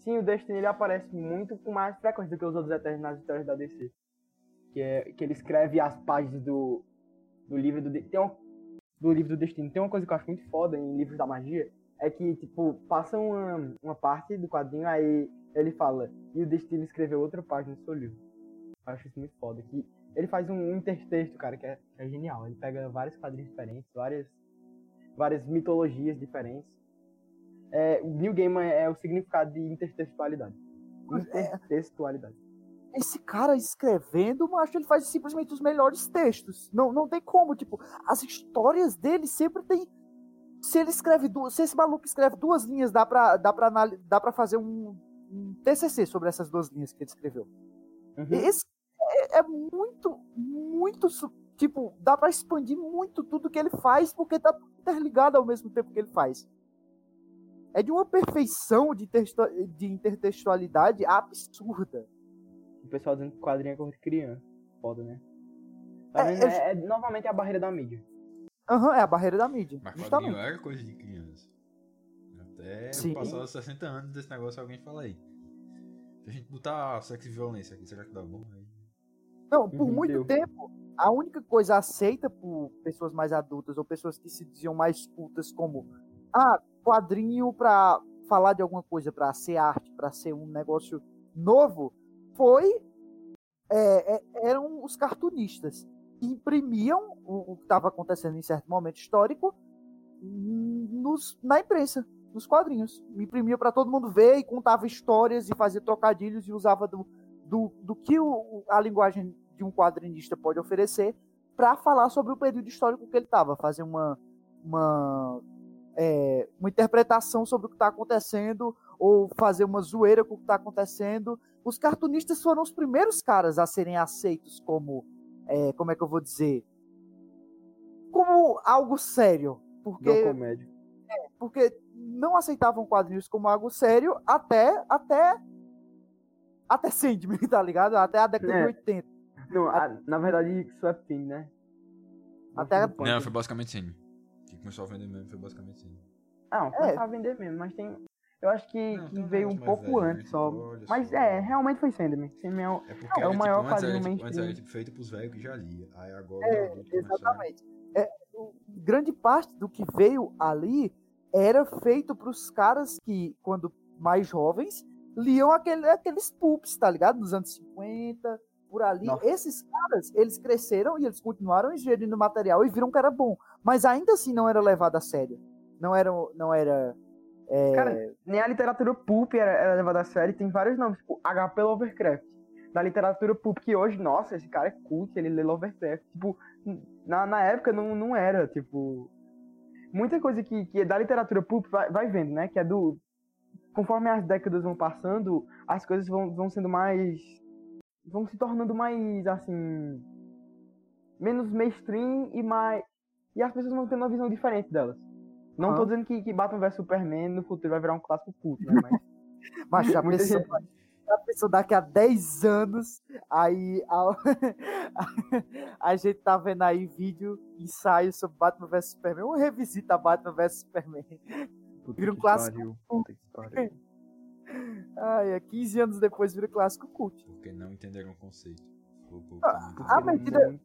Sim, o Destiny ele aparece muito com mais frequência do que os outros Eternos nas histórias da DC. Que, é, que ele escreve as páginas do, do livro do. Tem um, do livro do Destino. Tem uma coisa que eu acho muito foda em livros da magia. É que, tipo, passa uma, uma parte do quadrinho, aí ele fala, e o Destino escreveu outra página do seu livro. Eu acho isso muito foda. Que ele faz um intertexto, cara, que é, que é genial. Ele pega vários quadrinhos diferentes, várias, várias mitologias diferentes. É, o New Gaiman é o significado de intertextualidade. É. Intertextualidade. Esse cara escrevendo, mas ele faz simplesmente os melhores textos. Não, não tem como, tipo, as histórias dele sempre tem. Se ele escreve duas. Se esse maluco escreve duas linhas, dá pra, dá pra, dá pra fazer um, um TCC sobre essas duas linhas que ele escreveu. Uhum. Esse é, é, muito, muito. Tipo, dá para expandir muito tudo que ele faz, porque tá interligado ao mesmo tempo que ele faz. É de uma perfeição de, de intertextualidade absurda. O pessoal dizendo que quadrinho é coisa de criança. Foda, né? É, é, é, é, novamente a barreira da mídia. Aham, uhum, é a barreira da mídia. Mas justamente. quadrinho é coisa de criança. Até Sim. passar 60 anos desse negócio, alguém fala aí. Se a gente botar sexo e violência aqui, será que dá bom? Aí... Não, por uhum, muito Deu. tempo, a única coisa aceita por pessoas mais adultas ou pessoas que se diziam mais cultas como ah, quadrinho para falar de alguma coisa, para ser arte, para ser um negócio novo, foi é, é, eram os cartunistas que imprimiam o, o que estava acontecendo em certo momento histórico nos, na imprensa, nos quadrinhos. Imprimia para todo mundo ver e contava histórias e fazia trocadilhos e usava do, do, do que o, a linguagem de um quadrinista pode oferecer para falar sobre o período histórico que ele estava, fazer uma, uma, é, uma interpretação sobre o que está acontecendo ou fazer uma zoeira com o que está acontecendo. Os cartunistas foram os primeiros caras a serem aceitos como, é, como é que eu vou dizer, como algo sério, porque. É, porque não aceitavam quadrinhos como algo sério até até até Sandman, <laughs> tá ligado? Até a década É. de 80. Não, a- na verdade, Swap Thing, né? Até- Nossa, Não, foi basicamente Sandman. O que começou a vender mesmo foi basicamente Sandman. Não, começou a vender mesmo, mas tem. Eu acho que, Não, que veio um pouco velho, antes né? só. Olha Mas só. é, realmente foi Sandman. Sandman é um- É porque É o maior tipo, antes, quadrinho era, tipo, antes era tipo, feito pros velhos que já lia. Aí agora É, Exatamente. É, o- grande parte do que veio ali era feito pros caras que, quando mais jovens, liam aquele, aqueles pulps, tá ligado? Nos anos 50, por ali. Nossa. Esses caras, eles cresceram e eles continuaram ingerindo material e viram que era bom. Mas ainda assim não era levado a sério. Não era. Não era é, Cara, nem a literatura pulp era, era levada a sério. Tem vários nomes, tipo HP Lovecraft. Da literatura pulp, que hoje, nossa, esse cara é cult, ele lê Lovecraft. Tipo, na, na época não, não era, tipo. Muita coisa que, que é da literatura pulp vai, vai vendo, né? Que é do. Conforme as décadas vão passando, as coisas vão, vão sendo mais. vão se tornando mais, assim. menos mainstream e mais. E as pessoas vão tendo uma visão diferente delas. Não tô Aham. dizendo que, que Batman vs Superman no futuro vai virar um clássico culto, né? <laughs> Mas Mas já pensou, já pensou daqui a 10 anos, aí a, <laughs> a gente tá vendo aí vídeo, ensaio sobre Batman vs Superman, ou revisita Batman vs Superman. Puta Vira um que clássico pariu, puta que pariu. Ai, é 15 anos depois vira clássico cult. Porque não entenderam o conceito. Ah, ah, mas tira-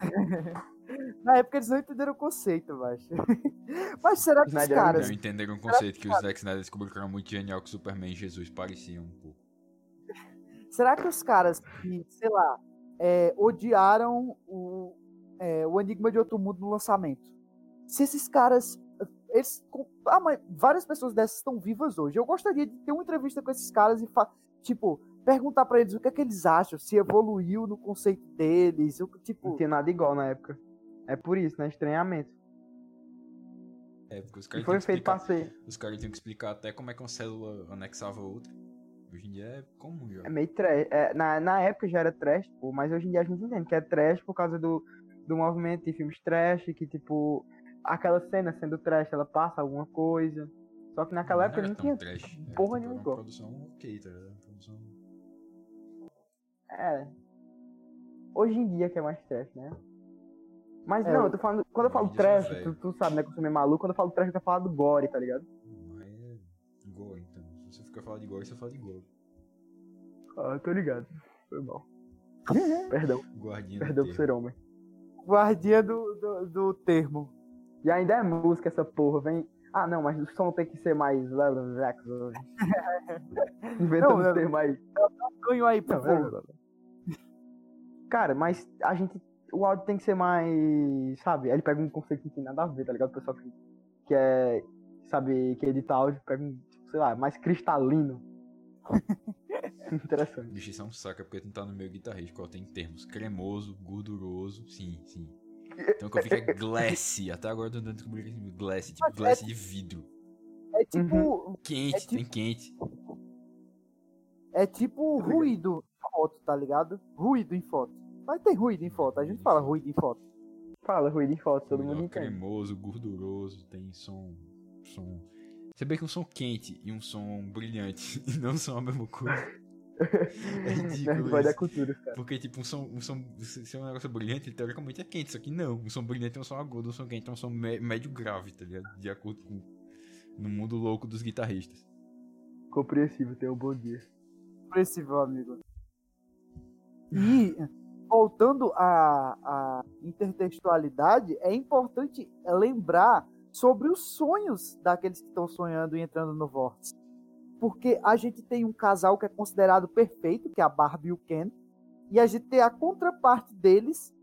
<laughs> Na época eles não entenderam o conceito, macho. <laughs> Mas será que os Snyder um caras. Não entenderam o conceito que o Zack Snyder descobriu que era muito genial que Superman e Jesus pareciam um pouco. Será que os caras que, sei lá, é, odiaram o, é, o Enigma de Outro Mundo no lançamento? Se esses caras. Eles, ah, mas várias pessoas dessas estão vivas hoje. Eu gostaria de ter uma entrevista com esses caras e, tipo, perguntar pra eles o que é que eles acham, se evoluiu no conceito deles, o, tipo. Não tinha nada igual na época. É por isso, né? Estranhamento. É, porque os E caras foi feito pra explicar, ser. os caras tinham que explicar até como é que uma célula anexava a outra. Hoje em dia é comum já. É meio trash. É, na, na época já era trash, pô, mas hoje em dia a gente entende que é trash por causa do, do movimento de filmes trash, que tipo, aquela cena sendo trash, ela passa alguma coisa. Só que naquela época era não tinha trash. Era, porra tipo, nenhuma uma produção ok, tá ligado? Produção... É. Hoje em dia que é mais trash, né? Mas É, não, eu- tô falando. Quando eu falo trash, tu, velho. tu sabe, né? Que eu sou meio maluco. Quando eu falo trash, eu tô falando do gore, tá ligado? Mas é gore, Se você ficar falando de gore, você fala de gore. Ah, tô ligado. Foi mal. <laughs> Perdão, Guardinha do perdão por termo. ser homem. Guardia do, do, do termo. E ainda é música essa porra, vem. Ah, não, mas o som tem que ser mais. <laughs> Inventando Não, eu- ter mais. Ganho aí, por favor. Cara, mas a gente. O áudio tem que ser mais. Sabe? Aí ele pega um conceito que não tem nada a ver, tá ligado? O pessoal que, que é. Sabe, que edita áudio, pega um, sei lá, mais cristalino. <laughs> Interessante. Bicho, isso é um saco, é porque tu não tá no meio guitarrístico, ó. Tem termos cremoso, gorduroso, sim, sim. Então o que eu fico é glass. Até agora eu tô tentando descobrir que é glass, tipo Mas é- glass de vidro. É tipo. Uhum. Quente, É tipo- tem quente. É tipo ruído em foto, tá ligado? Ruído em foto. Mas tem ruído em foto. A gente fala ruído em foto. Fala, ruído em foto, todo mundo entende. cremoso, gorduroso, tem som. som. Você vê que um som quente e um som brilhante <laughs> não são a mesma coisa. <laughs> É ridículo Vai da isso. cultura, cara. Porque, tipo, um som, um som. Se é um negócio brilhante, teoricamente é quente, só que não. Um som brilhante é um som agudo, um som quente é um som mé- médio grave, tá ligado? De acordo com. No mundo louco dos guitarristas. Compreensível, tenha um bom dia. Compreensível, amigo. E, voltando à, à intertextualidade, é importante lembrar sobre os sonhos daqueles que estão sonhando e entrando no vórtice. Porque a gente tem um casal que é considerado perfeito, que é a Barbie e o Ken, e a gente tem a contraparte deles,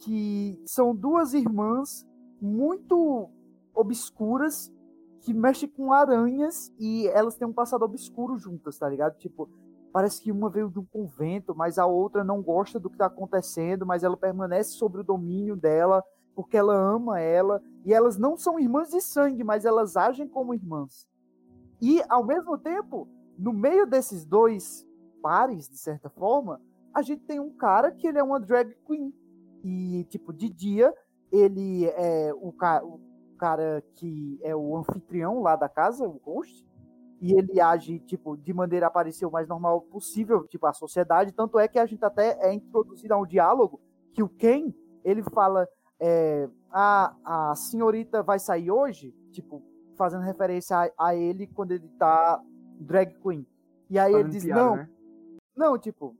que são duas irmãs muito obscuras, que mexem com aranhas e elas têm um passado obscuro juntas, tá ligado? Tipo, parece que uma veio de um convento, mas a outra não gosta do que tá acontecendo, mas ela permanece sobre o domínio dela, porque ela ama ela, e elas não são irmãs de sangue, mas elas agem como irmãs. E, ao mesmo tempo, no meio desses dois pares, de certa forma, a gente tem um cara que ele é uma drag queen. E, tipo, de dia, ele é o, ca o cara que é o anfitrião lá da casa, o host, e ele age, tipo, de maneira a parecer o mais normal possível, tipo, a sociedade. Tanto é que a gente até é introduzido a um diálogo que o Ken, ele fala, é, a, a senhorita vai sair hoje, tipo, fazendo referência a, a ele quando ele tá drag queen. E aí fazendo ele diz, piada, não, né? não, tipo,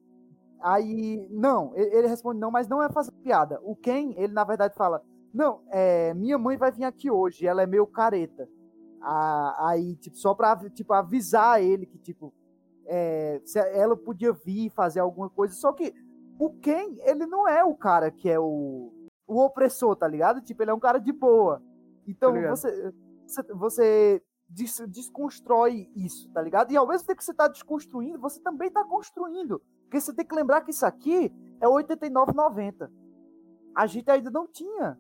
aí, não, ele, ele, responde não, mas não é fazer piada. O Ken, ele na verdade fala, não, é, minha mãe vai vir aqui hoje, ela é meio careta a, aí, tipo, só pra tipo, avisar ele que, tipo, é, ela podia vir fazer alguma coisa. Só que o Ken, ele não é o cara que é o, o opressor, tá ligado? Tipo, ele é um cara de boa. Então, tá você, você, você des, desconstrói isso, tá ligado? E ao mesmo tempo que você tá desconstruindo, você também tá construindo. Porque você tem que lembrar que isso aqui é 89,90. A gente ainda não tinha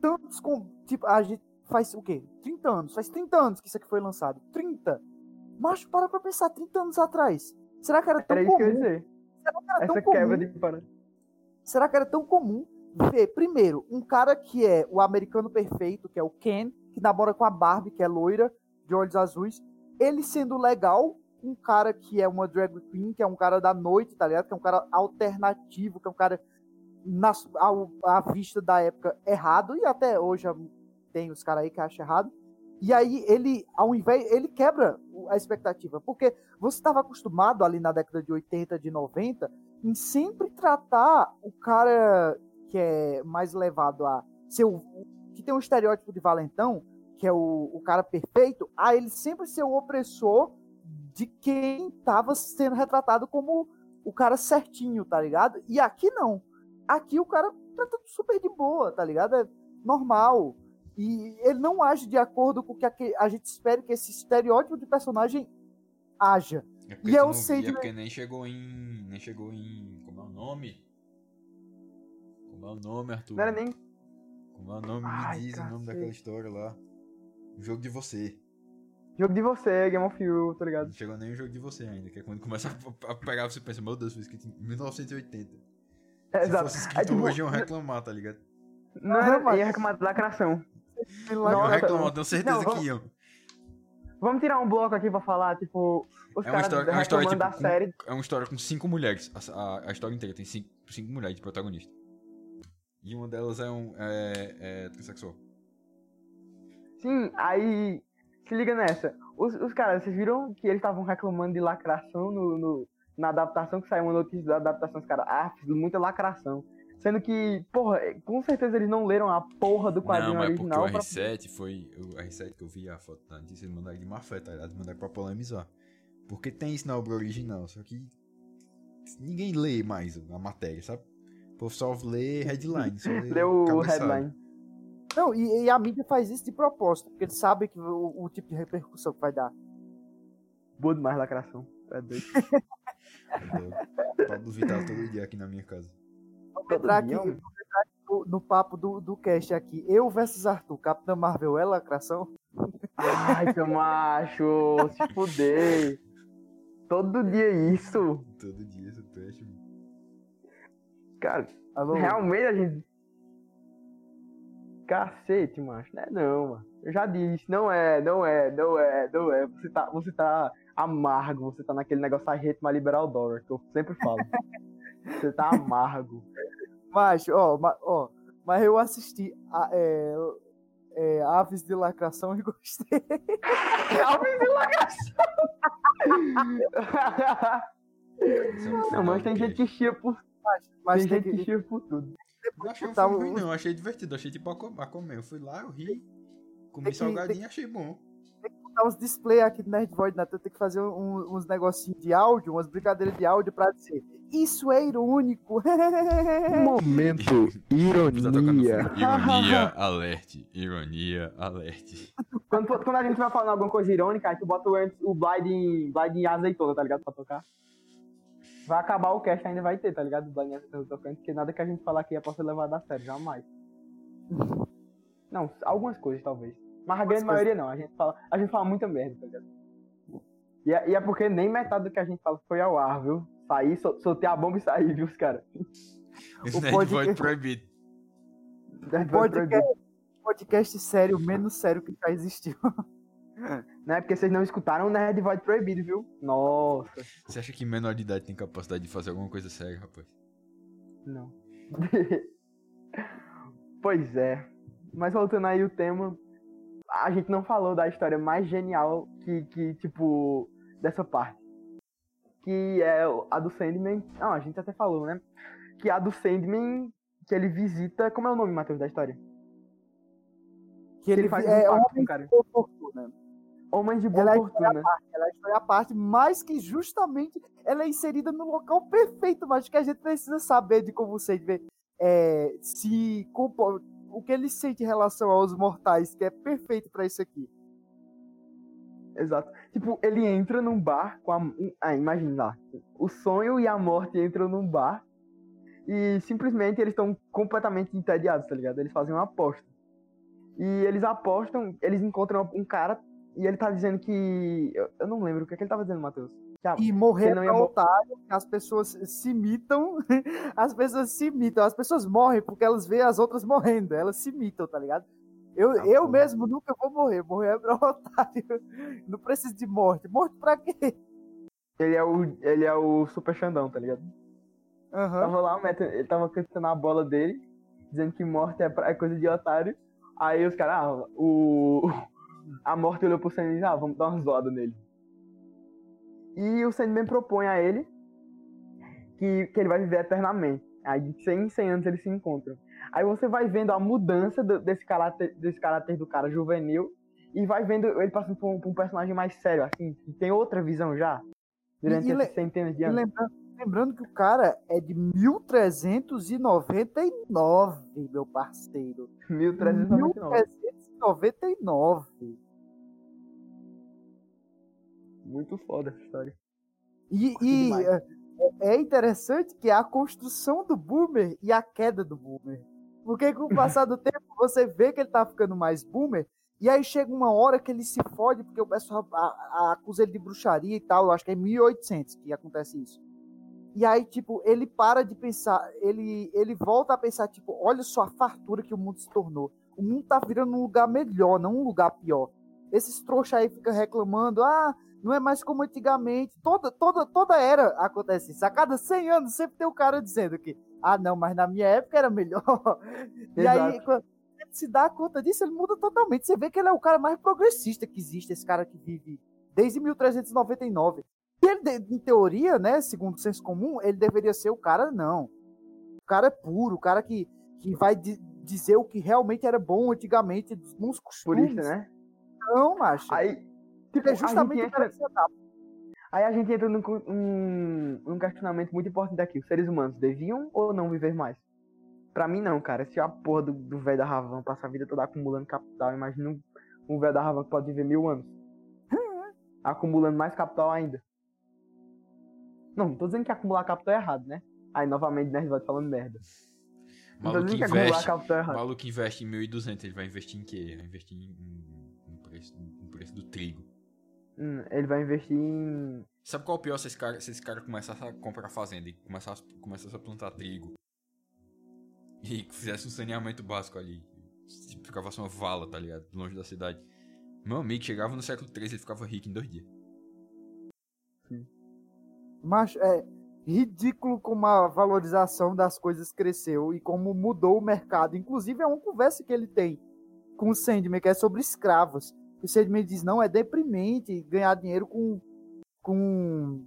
tantos. Tipo, a gente faz o quê? 30 anos. Faz 30 anos que isso aqui foi lançado. 30. Macho, para pra pensar, 30 anos atrás. Será que era tão era comum? Isso que eu ia dizer. Será que era Essa tão quebra comum? de parada. Será que era tão comum ver, primeiro, um cara que é o americano perfeito, que é o Ken, que namora com a Barbie, que é loira, de olhos azuis, ele sendo legal, um cara que é uma drag queen, que é um cara da noite, tá ligado? Que é um cara alternativo, que é um cara na, à, à vista da época errado, e até hoje tem os caras aí que acham errado. E aí ele, ao invés, ele quebra a expectativa, porque você estava acostumado ali na década de 80, de 90, em sempre tratar o cara que é mais levado a ser o que tem um estereótipo de valentão, que é o, o cara perfeito, a ele sempre ser o opressor de quem estava sendo retratado como o cara certinho, tá ligado? E aqui não. Aqui o cara tá tudo super de boa, tá ligado? É normal. E ele não age de acordo com o que a gente espera que esse estereótipo de personagem haja. É e eu sei de... É porque nem chegou em. Nem chegou em. Como é o nome? Como é o nome, Arthur? Não era nem. Como é o nome? Ai, Me diz o nome daquela história lá. O jogo de você. Jogo de você, Game of You, tá ligado? Não chegou nem o jogo de você ainda, que é quando começa a pegar você pensa, meu Deus, foi escrito em 1980. É, Se exato. fosse escrito É, tipo, hoje, iam reclamar, tá ligado? Não, era, ia reclamar de lacração. Iam Nossa, reclamar, tenho certeza não, vamos- que iam. Vamos tirar um bloco aqui pra falar, tipo, os É uma caras história, é uma história tipo, da com- série. é uma história com cinco mulheres. A, a- a história inteira tem cinco, cinco mulheres de protagonista. E uma delas é um é, é transexual. Sim, aí se liga nessa. Os, os caras, vocês viram que eles estavam reclamando de lacração no, no- na adaptação que saiu uma notícia da adaptação, os caras, ah, fiz muita lacração. Sendo que, porra, com certeza eles não leram a porra do quadrinho Não, mas porque original o pra. R7 foi. O R7 que eu vi a foto da notícia, eles mandaram de má fé, tá ligado? Mandaram pra polemizar. Porque tem isso na obra original, só que ninguém lê mais a matéria, sabe? Povo só lê headline, só lê Leu o headline. Não, e, e a mídia faz isso de propósito, porque eles sabem que o, o tipo de repercussão que vai dar. Boa demais lacração. É doido. <laughs> Pode duvidar todo dia aqui na minha casa. Vamos entrar aqui, dia, vamos entrar aqui no, no papo do, do cast aqui. Eu versus Arthur, Capitã Marvel é lacração? Ai, seu macho, se fuder. Todo dia isso. Todo dia esse peixe. Cara, Alô? realmente a gente. Cacete, macho. Não é não, mano. Eu já disse, não é, não é, não é, não é. Você tá, você tá amargo, você tá naquele negócio sargento mais liberal dólar, que eu sempre falo. <laughs> Você tá amargo. Mas, ó, ma- ó, mas eu assisti a, é, é, Aves de Lacração e gostei. <laughs> Aves de lagação. Não, mas tem gente que chia por, Mas tem tem gente que que, por tudo. Não achei um filme ruim, não. Achei divertido. Achei tipo a co- a comer. Eu fui lá, eu ri. Comi Tem que- salgadinho tem- e achei bom. botar uns display aqui do Nerd Void, né? Tem que fazer um- uns negocinhos de áudio, umas brincadeiras de áudio pra dizer isso é irônico. <laughs> Momento <laughs> fundo. <laughs> Ironia, alerte. Ironia, alerte. Quando, quando a gente vai falando alguma coisa irônica, aí tu bota o, antes- o Blind, Blind em azeitona, tá ligado? Pra tocar. Vai acabar o cast, ainda vai ter, tá ligado? O Blind em azeitona tocando, porque nada que a gente falar aqui é pra ser levado a sério, jamais. <laughs> Não, algumas coisas talvez. Mas a grande maioria não, a gente fala, a gente fala muita merda, tá ligado? E é, e é porque nem metade do que a gente fala foi ao ar, viu? Sair, sol- soltei a bomba e sair, viu, os caras? <laughs> Esse O Nerd podcast- Void proibido. podcast, podcast sério, menos sério que já existiu. <laughs> <laughs> Não é porque vocês não escutaram o Nerd Void Proibido, viu? Nossa. Você acha que menor de idade tem capacidade de fazer alguma coisa séria, rapaz? Não. <laughs> pois é. Mas voltando aí o tema, a gente não falou da história mais genial que, que tipo, dessa parte. Que é a do Sandman. Não, a gente até falou, né? Que é a do Sandman que ele visita. Como é o nome, Matheus, da história? Que ele, ele faz é um pacto com o cara. fortuna. Homens de boa Ela é fortuna. Ela é a história à parte, mas que justamente ela é inserida no local perfeito, mas que a gente precisa saber de como você vê é, se o que ele sente em relação aos mortais, que é perfeito pra isso aqui. Exato. Tipo, ele entra num bar com a. Ah, imagina lá. O sonho e a morte entram num bar e simplesmente eles estão completamente entediados, tá ligado? Eles fazem uma aposta. E eles apostam, eles encontram um cara e ele tá dizendo que. Eu, eu não lembro o que, é que ele tava dizendo, Matheus. A- E morrer não é otário, as pessoas se imitam, <laughs> as pessoas se imitam, as pessoas morrem porque elas veem as outras morrendo, elas se imitam, tá ligado? Eu, Ah, eu porra. mesmo nunca vou morrer, morrer é pra <laughs> otário, não preciso de morte, morte pra quê? Ele é o, ele é o Super Xandão, tá ligado? Aham. Tava lá, ele tava cantando a bola dele, dizendo que morte é, pra- é coisa de otário. Aí os caras, ah, o. A morte olhou pro Sandman e disse, ah, vamos dar uma zoada nele. E o Sandman propõe a ele que, que ele vai viver eternamente. Aí de 100 em 100 anos eles se encontram. Aí você vai vendo a mudança do- desse, caráter, desse caráter do cara juvenil e vai vendo ele passando por um, por um personagem mais sério, assim, que tem outra visão já. Durante E- essas centenas de anos. lembrando, lembrando que o cara é de 1399, meu parceiro. 1399. 1399. Muito foda essa história. E, e, demais. é, é interessante que é a construção do boomer e a queda do boomer. Porque com o <laughs> passar do tempo você vê que ele tá ficando mais boomer, e aí chega uma hora que ele se fode, porque o pessoal acusa ele de bruxaria e tal, eu acho que é em 1800 que acontece isso. E aí, tipo, ele para de pensar, ele, ele volta a pensar, tipo, olha só a fartura que o mundo se tornou. O mundo tá virando um lugar melhor, não um lugar pior. Esses trouxas aí ficam reclamando, ah, não é mais como antigamente. Toda, toda, toda era acontece isso. A cada 100 anos sempre tem o cara dizendo que, ah, não, mas na minha época era melhor. <laughs> E aí, Exato. quando ele se dá conta disso, ele muda totalmente. Você vê que ele é o cara mais progressista que existe, esse cara que vive desde 1399. E ele, de- em teoria, né, segundo o senso comum, ele deveria ser o cara, não. O cara é puro, o cara que, que vai di- dizer o que realmente era bom antigamente, dos bons costumes. Purista, né? Não, macho. Aí, tipo, é justamente o cara que se adapta. aí a gente entra num, num, num questionamento muito importante aqui. Os seres humanos deviam ou não viver mais? Pra mim, não, cara. Se a porra do velho da Ravan passar a vida toda acumulando capital, imagina um- um velho da Ravan que pode viver mil anos. <laughs> acumulando mais capital ainda. Não, não tô dizendo que acumular capital é errado, né? Aí, novamente, né, vai falando merda. Maluco investe, maluco investe em 1.200, ele vai investir em quê? Ele vai investir em, em- no, preço, no preço do trigo. Hum, ele vai investir em... Sabe qual é o pior se esse cara, se esse cara começasse a comprar fazenda e começasse, começasse a plantar trigo e fizesse um saneamento básico ali, ficava uma vala, tá ligado? Longe da cidade. Meu amigo chegava no século III ele ficava rico em dois dias. Mas é ridículo como a valorização das coisas cresceu e como mudou o mercado. Inclusive, é uma conversa que ele tem com o Sandman, que é sobre escravos. O Sandman diz, não, é deprimente ganhar dinheiro com, com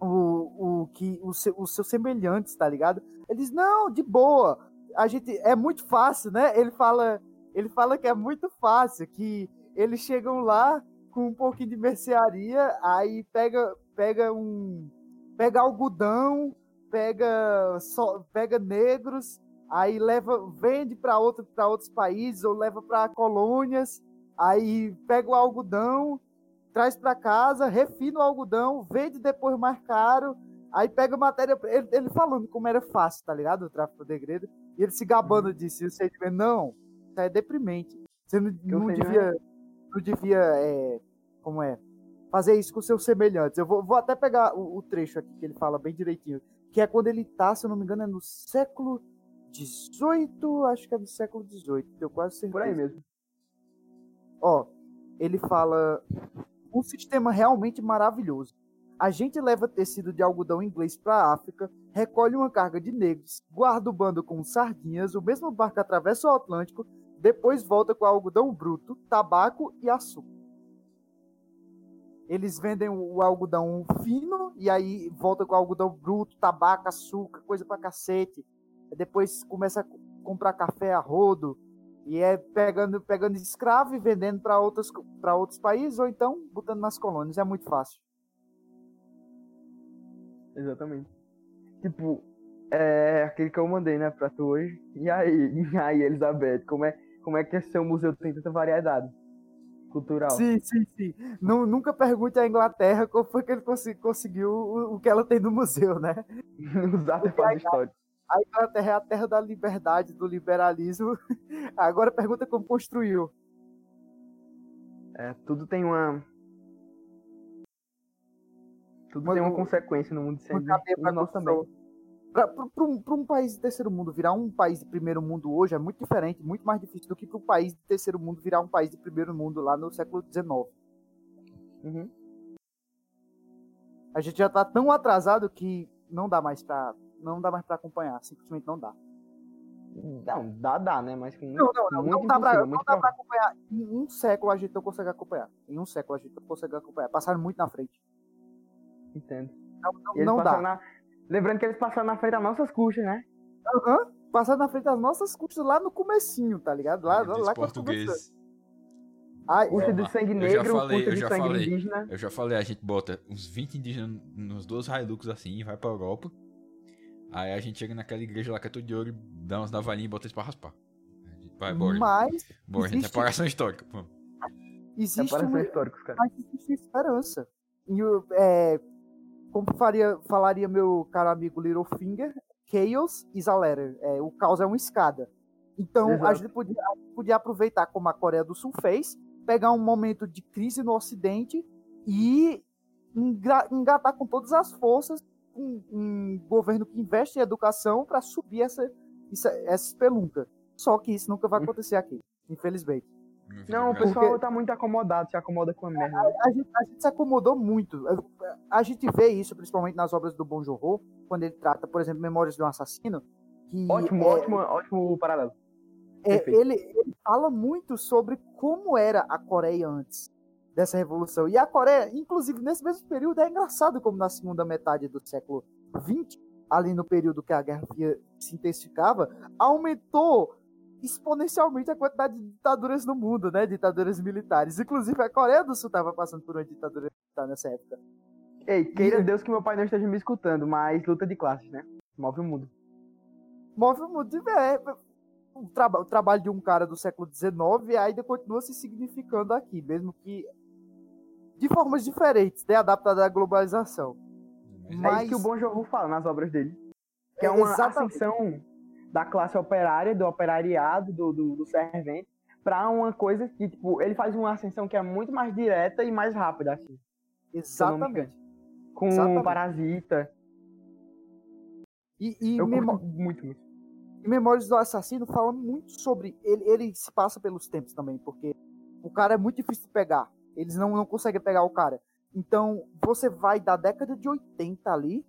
o, o que o seu- os seus semelhantes, tá ligado? Ele diz, não, de boa. A gente é muito fácil, né? Ele fala, ele fala que é muito fácil, que eles chegam lá com um pouquinho de mercearia, aí pega pega um pega algodão, pega só pega negros, aí leva vende para outro para outros países ou leva para colônias, aí pega o algodão, traz para casa, refina o algodão, vende depois mais caro, aí pega matéria ele, ele falando como era fácil, tá ligado? O tráfico de degredo, e ele se gabando disso, e você diz, não, isso é deprimente. Você não, não sei, né? devia não devia é, como é fazer isso com seus semelhantes. Eu vou, vou até pegar o, o trecho aqui que ele fala bem direitinho, que é quando ele tá, se eu não me engano, é no século XVIII, acho que é do século XVIII, tenho quase certeza. Por aí mesmo. Ó, ele fala um sistema realmente maravilhoso. A gente leva tecido de algodão inglês para a África, recolhe uma carga de negros, guarda o bando com sardinhas, o mesmo barco atravessa o Atlântico, depois volta com algodão bruto, tabaco e açúcar. Eles vendem o algodão fino e aí volta com algodão bruto, tabaco, açúcar, coisa pra cacete. Depois começa a comprar café a rodo e é pegando, pegando escravo e vendendo para outros, outros países ou então botando nas colônias. É muito fácil. Exatamente. Tipo, é aquele que eu mandei, né, pra tu hoje. E aí, <laughs> e aí, Elizabeth, como é, como é que seu museu tem tanta variedade cultural? Sim, sim, sim. Não, nunca pergunte à Inglaterra como foi que ele conseguiu o, o que ela tem no museu, né? <laughs> Os artefatos históricos. A Inglaterra é a terra da liberdade, do liberalismo. <laughs> Agora pergunta como construiu. É, tudo tem uma, tudo tem uma consequência no mundo sem no nosso também. Para um, um, país de terceiro mundo virar um país de primeiro mundo hoje é muito diferente, muito mais difícil do que para um país de terceiro mundo virar um país de primeiro mundo lá no século XIX. Uhum. A gente já está tão atrasado que não dá mais para não dá mais para acompanhar, simplesmente não dá. Não, dá, dá, né? Mas com não, não, não, muito não dá para não dá pra acompanhar. Em um século a gente não consegue acompanhar. Em um século a gente não consegue acompanhar. Passaram muito na frente. Entendo. Não, não, não dá. Na... Lembrando que eles passaram na frente das nossas custas, né? Aham. Uhum. Passaram na frente das nossas custas lá no comecinho, tá ligado? Lá, lá, lá português. Ah, custa de sangue negro, eu já falei, eu já falei, indígena. Eu já falei, a gente bota uns 20 indígenas nos dois Hilux assim e vai pra Europa. Aí a gente chega naquela igreja lá que é tudo de ouro dá umas navalhinhas e bota eles pra raspar. Vai, bora. Mas. Bora, existe... reparação histórica. Pô. Existe reparação histórica, cara. Mas existe esperança. E, é, como faria, falaria meu caro amigo Littlefinger, Chaos is a ladder. É, o caos é uma escada. Então Exato. a gente, podia, a gente podia aproveitar como a Coreia do Sul fez, pegar um momento de crise no Ocidente e engatar com todas as forças um, um governo que investe em educação para subir essa, essa, essa espelunca. Só que isso nunca vai acontecer aqui, infelizmente. Não, o pessoal Porque... tá muito acomodado, se acomoda com a merda. A, a, gente, a, gente, se acomodou muito. A, gente vê isso, principalmente nas obras do Bon Joon quando ele trata, por exemplo, Memórias de um Assassino. Que ótimo, é, ótimo, ótimo paralelo. É, ele, ele fala muito sobre como era a Coreia antes dessa revolução. E a Coreia, inclusive, nesse mesmo período, é engraçado como na segunda metade do século XX, ali no período que a Guerra Fria se intensificava, aumentou exponencialmente a quantidade de ditaduras no mundo, né? Ditaduras militares. Inclusive, a Coreia do Sul estava passando por uma ditadura militar nessa época. Ei, queira. Deus que meu pai não esteja me escutando, mas luta de classes, né? Move o mundo. Move o mundo. É, o, traba o trabalho de um cara do século XIX ainda continua se significando aqui, mesmo que de formas diferentes, né? Adaptada à globalização. Mas... É isso que o Bon Jovi fala nas obras dele. Que é uma Exatamente. ascensão da classe operária, do operariado, do, do, do servente, para uma coisa que, tipo, ele faz uma ascensão que é muito mais direta e mais rápida, assim. Exatamente. Com Exatamente. um parasita. E, e Eu memo... muito, muito. E Memórias do Assassino fala muito sobre. Ele, ele se passa pelos tempos também, porque o cara é muito difícil de pegar. Eles não, não conseguem pegar o cara. Então, você vai da década de 80 ali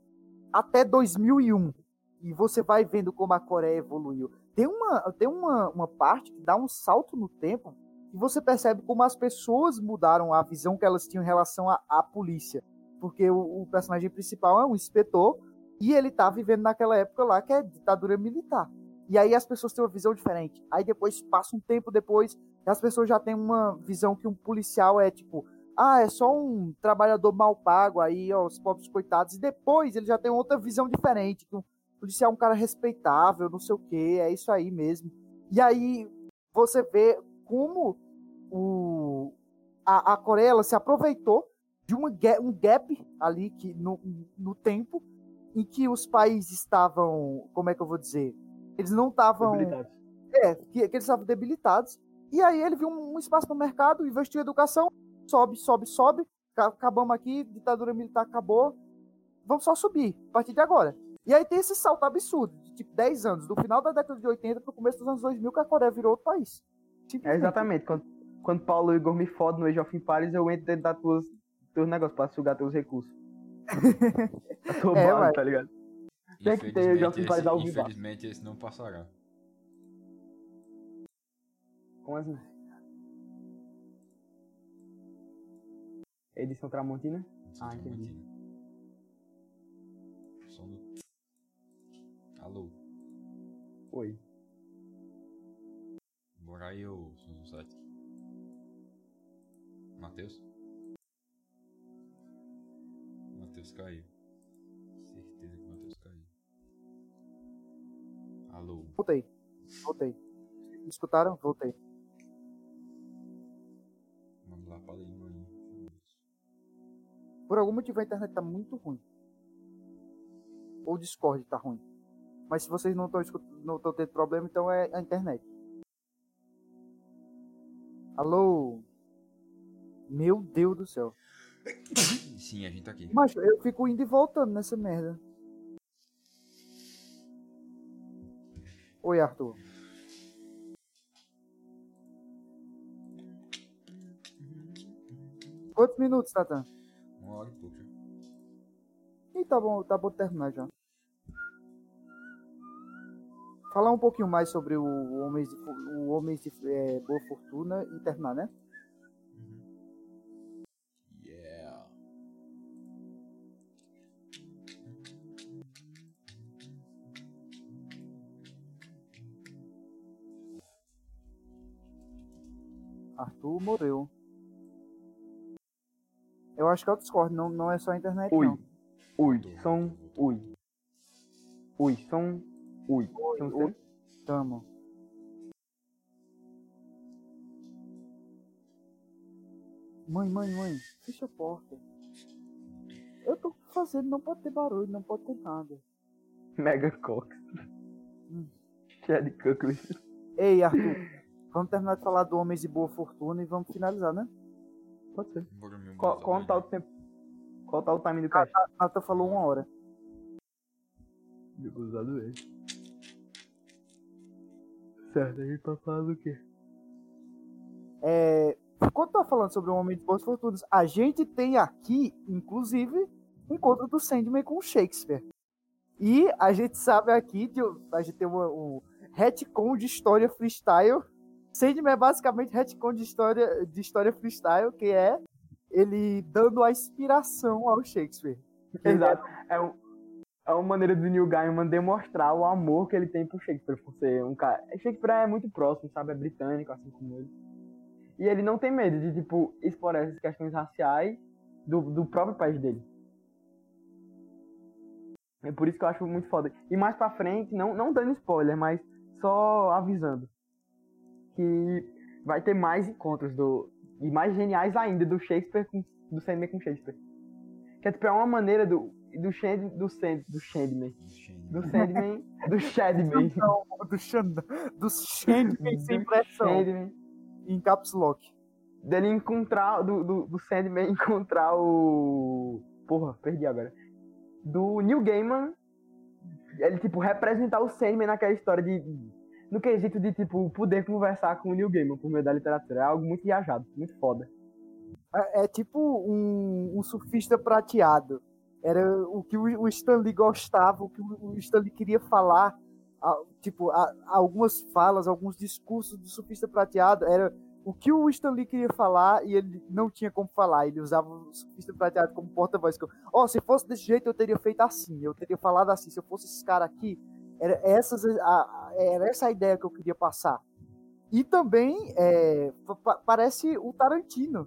até 2001 e você vai vendo como a Coreia evoluiu. Tem uma, tem uma, uma parte que dá um salto no tempo e você percebe como as pessoas mudaram a visão que elas tinham em relação à, à polícia. Porque o, o, personagem principal é um inspetor e ele tá vivendo naquela época lá que é ditadura militar. E aí as pessoas têm uma visão diferente. Aí depois, passa um tempo depois, as pessoas já têm uma visão que um policial é tipo, ah, é só um trabalhador mal pago aí, ó, os pobres coitados. E depois ele já tem outra visão diferente, que um policial é um cara respeitável, não sei o que, é isso aí mesmo. E aí você vê como o, a, a Coreia se aproveitou de uma, um gap ali que no, no tempo em que os países estavam, como é que eu vou dizer? Eles não estavam. É, que, que, eles estavam debilitados. E aí ele viu um, um espaço no mercado, investiu em educação, sobe, sobe, sobe. Acabamos aqui, ditadura militar acabou. Vamos só subir a partir de agora. E aí tem esse salto absurdo, de tipo 10 anos, do final da década de 80 para o começo dos anos 2000, que a Coreia virou outro país. É exatamente. Quando, quando Paulo Igor me fode no Age of Empires, eu entro dentro das tuas, teus negócios pra sugar teus recursos. <laughs> A tua É, ué. tá ligado? Tem que ter, Infelizmente, faz esse, ao vivo. infelizmente esse não passará. Como assim? Edição Tramontina? Isso Ah, entendi. mentira. Som do... Alô, Oi. bora aí, ô 7. Matheus? Matheus caiu. Certeza que o Matheus caiu. Alô. Voltei. Voltei. Me escutaram? Voltei. Vamos lá língua aí. Por algum motivo a internet tá muito ruim. Ou o Discord tá ruim. Mas se vocês não estão não tendo problema, então é a internet. Alô? Meu Deus do céu. Sim, a gente tá aqui. Mas eu fico indo e voltando nessa merda. Oi, Arthur. Quantos minutos, Tatan? Uma hora e pouco. Ih, tá bom, tá bom terminar já. Falar um pouquinho mais sobre o Homens de, o Homens de é, Boa Fortuna e terminar, né? Yeah. Arthur morreu. Eu acho que é o Discord, não, não é só a internet, Ui. não. Ui. Som. Ui. Ui. Som. Ui. Tamo. Mãe, mãe, mãe, fecha a porta. Eu tô fazendo, não pode ter barulho, não pode ter nada. Mega Cox. Hum. Chad Cuckles. Ei, Arthur, vamos terminar de falar do Homens de Boa Fortuna e vamos finalizar, né? Pode ser. Meu Qual, qual tá o tempo? Qual tá o time do cast? Nata falou uma hora. Digo usado ele. Certo, a gente tá falando o quê? É, quando tá falando sobre o Homem de Boas Fortunas, a gente tem aqui, inclusive, o encontro do Sandman com o Shakespeare. E a gente sabe aqui, de, a gente tem uma- um retcon de história freestyle. Sandman é basicamente retcon de história, de história freestyle, que é ele dando a inspiração ao Shakespeare. Exato. É, um, é uma maneira do Neil Gaiman demonstrar o amor que ele tem pro Shakespeare, por ser um cara. Shakespeare é muito próximo, sabe? É britânico, assim como ele. E ele não tem medo de, tipo, explorar essas questões raciais do, do próprio país dele. É por isso que eu acho muito foda. E mais pra frente, não, não dando spoiler, mas só avisando. Que vai ter mais encontros do. E mais geniais ainda do Shakespeare com, do Sandman com Shakespeare. Que é tipo, é uma maneira do. Do Shand, do Sand, do Sandman. Do Sandman. do Shadman. Do, <laughs> Xand, do Sandman sem pressão, Sandman. em caps lock. Dele encontrar. Do, do, do Sandman <laughs> encontrar o. Porra, perdi agora. Do Neil Gaiman. Ele, tipo, representar o Sandman naquela história de. No quesito de, tipo, poder conversar com o Neil Gaiman por meio da literatura. É algo muito viajado, muito foda. É, é tipo um, um surfista prateado. Era o que o, Stanley gostava, o que o, Stanley queria falar. tipo, algumas falas, alguns discursos do surfista prateado era o que o Stanley queria falar e ele não tinha como falar. Ele usava o surfista prateado como porta-voz. Ó, se fosse desse jeito eu teria feito assim, eu teria falado assim. Se eu fosse esse cara aqui, era, essas, a- era essa a ideia que eu queria passar. E também é, pa- parece o Tarantino.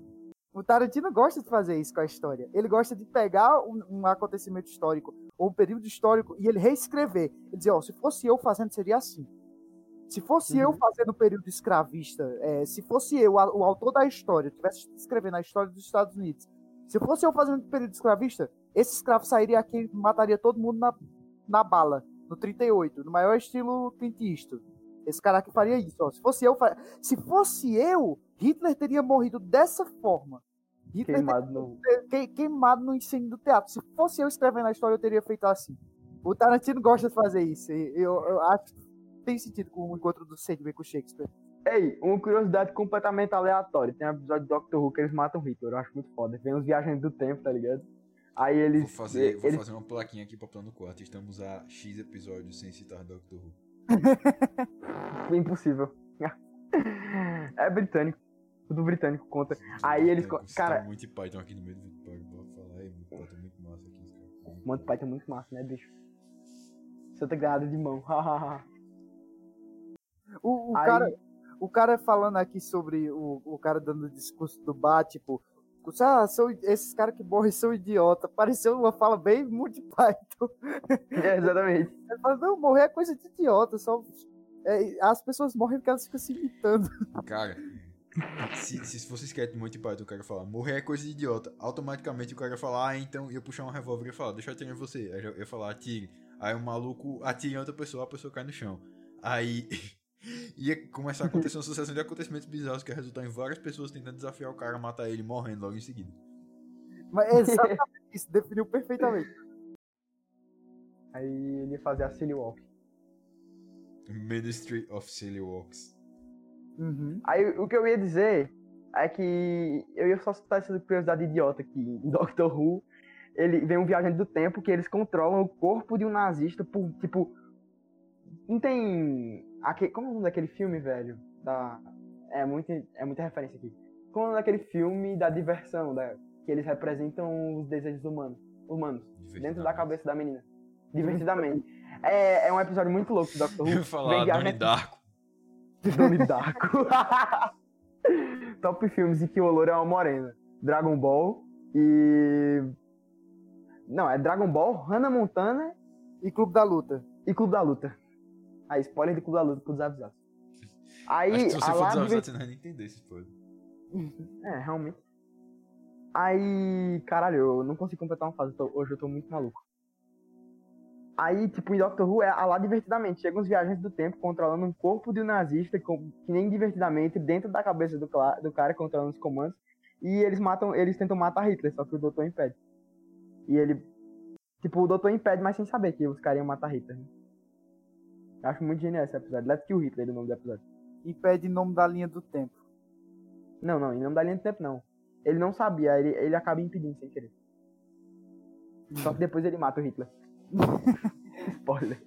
O Tarantino gosta de fazer isso com a história. Ele gosta de pegar um, um acontecimento histórico ou um período histórico e ele reescrever. Ele dizer, ó, se fosse eu fazendo, seria assim. Se fosse eu Uhum. fazendo o período escravista, é, se fosse eu, a- o autor da história, tivesse escrevendo a história dos Estados Unidos, se fosse eu fazendo o período escravista, esse escravo sairia aqui e mataria todo mundo na, na bala, no 38, no maior estilo Clint Eastwood. Esse cara aqui faria isso. Ó. Se fosse eu, se fosse eu, Hitler teria morrido dessa forma. Hitler Queimado no. teria que- queimado no incêndio do teatro. Se fosse eu escrevendo a história, eu teria feito assim. O Tarantino gosta de fazer isso. Eu, eu acho que tem sentido com o encontro do Sandman com o Shakespeare. Ei, uma curiosidade completamente aleatória. Tem um episódio do Doctor Who que eles matam Hitler. Eu acho muito foda. Vem uns viajantes do tempo, tá ligado? Aí eles. Vou fazer, vou eles... fazer uma plaquinha aqui pra plano 4. Estamos a X episódios sem citar Doctor Who. <laughs> Impossível. é britânico. Tudo britânico conta. Aí eles. Tá Cara. muito Python aqui no meio do vídeo pra falar. É muito Python muito massa aqui. Cara. Monty Python é muito massa, né, bicho? Santa granada de mão. <laughs> o, o Aí- cara, o cara falando aqui sobre o, o cara dando o discurso do bar, tipo, ah, são, esses caras que morrem são idiota. Pareceu uma fala bem muito Python. é, exatamente. <laughs> Ele fala, não, morrer é coisa de idiota, só. é, as pessoas morrem porque elas ficam se imitando. Cara, se, se fosse de Monty Python, o cara falar, morrer é coisa de idiota. Automaticamente o cara ia falar, ah, então ia puxar um revólver e ia falar, deixa eu atirar em você. Aí eu ia falar, atire. Aí o maluco atira em outra pessoa, a pessoa cai no chão. Aí <laughs> ia começar a acontecer uma sucessão de acontecimentos bizarros que ia resultar em várias pessoas tentando desafiar o cara, matar ele, morrendo logo em seguida. Mas é exatamente isso, definiu perfeitamente. Aí ele ia fazer a Silly Walk. Ministry of Silly Walks. Uhum. Aí o que eu ia dizer é que eu ia só citar essa curiosidade idiota que em Doctor Who ele vem um viajante do tempo que eles controlam o corpo de um nazista por tipo não tem aquele, como é o nome daquele filme velho da é muito é muita referência aqui como é o nome daquele filme da diversão da que eles representam os desejos humanos humanos dentro da cabeça da menina divertidamente é, é um episódio muito louco do Doctor <laughs> Eu Who ia falar, viajante- Darko. <laughs> Darko. <laughs> Top filmes em que o Oloro é uma morena. Dragon Ball e. Não, é Dragon Ball, Hannah Montana E Clube da Luta. e Clube da Luta. Aí, spoiler de Clube da Luta, Clube dos Avisados. <laughs> Aí, Acho que se você a for desavisado, você não vai nem entender esse spoiler. <laughs> É, realmente. Aí, caralho, eu não consigo completar uma fase, tô- hoje eu tô muito maluco. Aí, tipo, em Doctor Who é a lá divertidamente. Chegam os viajantes do tempo controlando um corpo de um nazista, com- que nem divertidamente, dentro da cabeça do, cla- do cara controlando os comandos. E eles matam, eles tentam matar Hitler, só que o doutor impede. E ele. Tipo, o doutor impede, mas sem saber que os caras iam matar Hitler. né? Eu acho muito genial esse episódio. Let's Kill Hitler, o nome do episódio. Impede em nome da linha do tempo. Não, não, em nome da linha do tempo não. Ele não sabia, ele, ele acaba impedindo sem querer. Só que depois ele mata o Hitler. <laughs> Spoiler.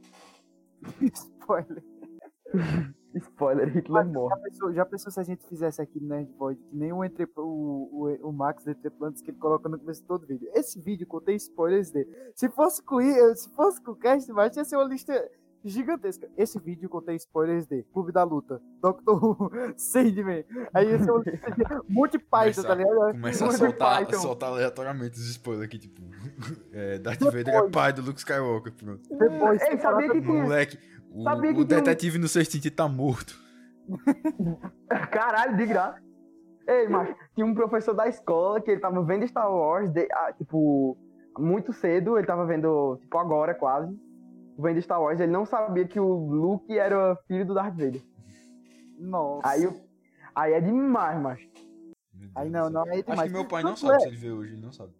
Spoiler. <laughs> Spoiler, Hitler Já morre. pensou, já pensou se a gente fizesse aqui no Nerd Void, que nem o, entre, o, o, o Max do Entreplantes que ele coloca no começo de todo vídeo. Esse vídeo contém spoilers dele. Se fosse com, se fosse com o cast, mas ia ser uma lista gigantesca. Esse vídeo contém spoilers de Clube da Luta, Doctor Who, <laughs> Sandman. Aí ia ser uma lista de Python, tá ligado? Começa a Monty soltar, Python. soltar aleatoriamente os spoilers aqui, tipo. <laughs> É, Darth Vader é pai do Luke Skywalker, pronto. Depois, Ei, sabia que O tinha. moleque. O, Sabia que o tinha um- detetive no sexto sentido tá morto. <laughs> Caralho, de graça. Ei, macho, tinha um professor da escola que ele tava vendo Star Wars, de- ah, tipo, muito cedo, ele tava vendo, tipo, agora quase, vendo Star Wars, ele não sabia que o Luke era filho do Darth Vader. Nossa. Aí, aí é demais, Deus Aí não, não, Acho demais. que meu pai não Tanto sabe é- se ele vê hoje, ele não sabe.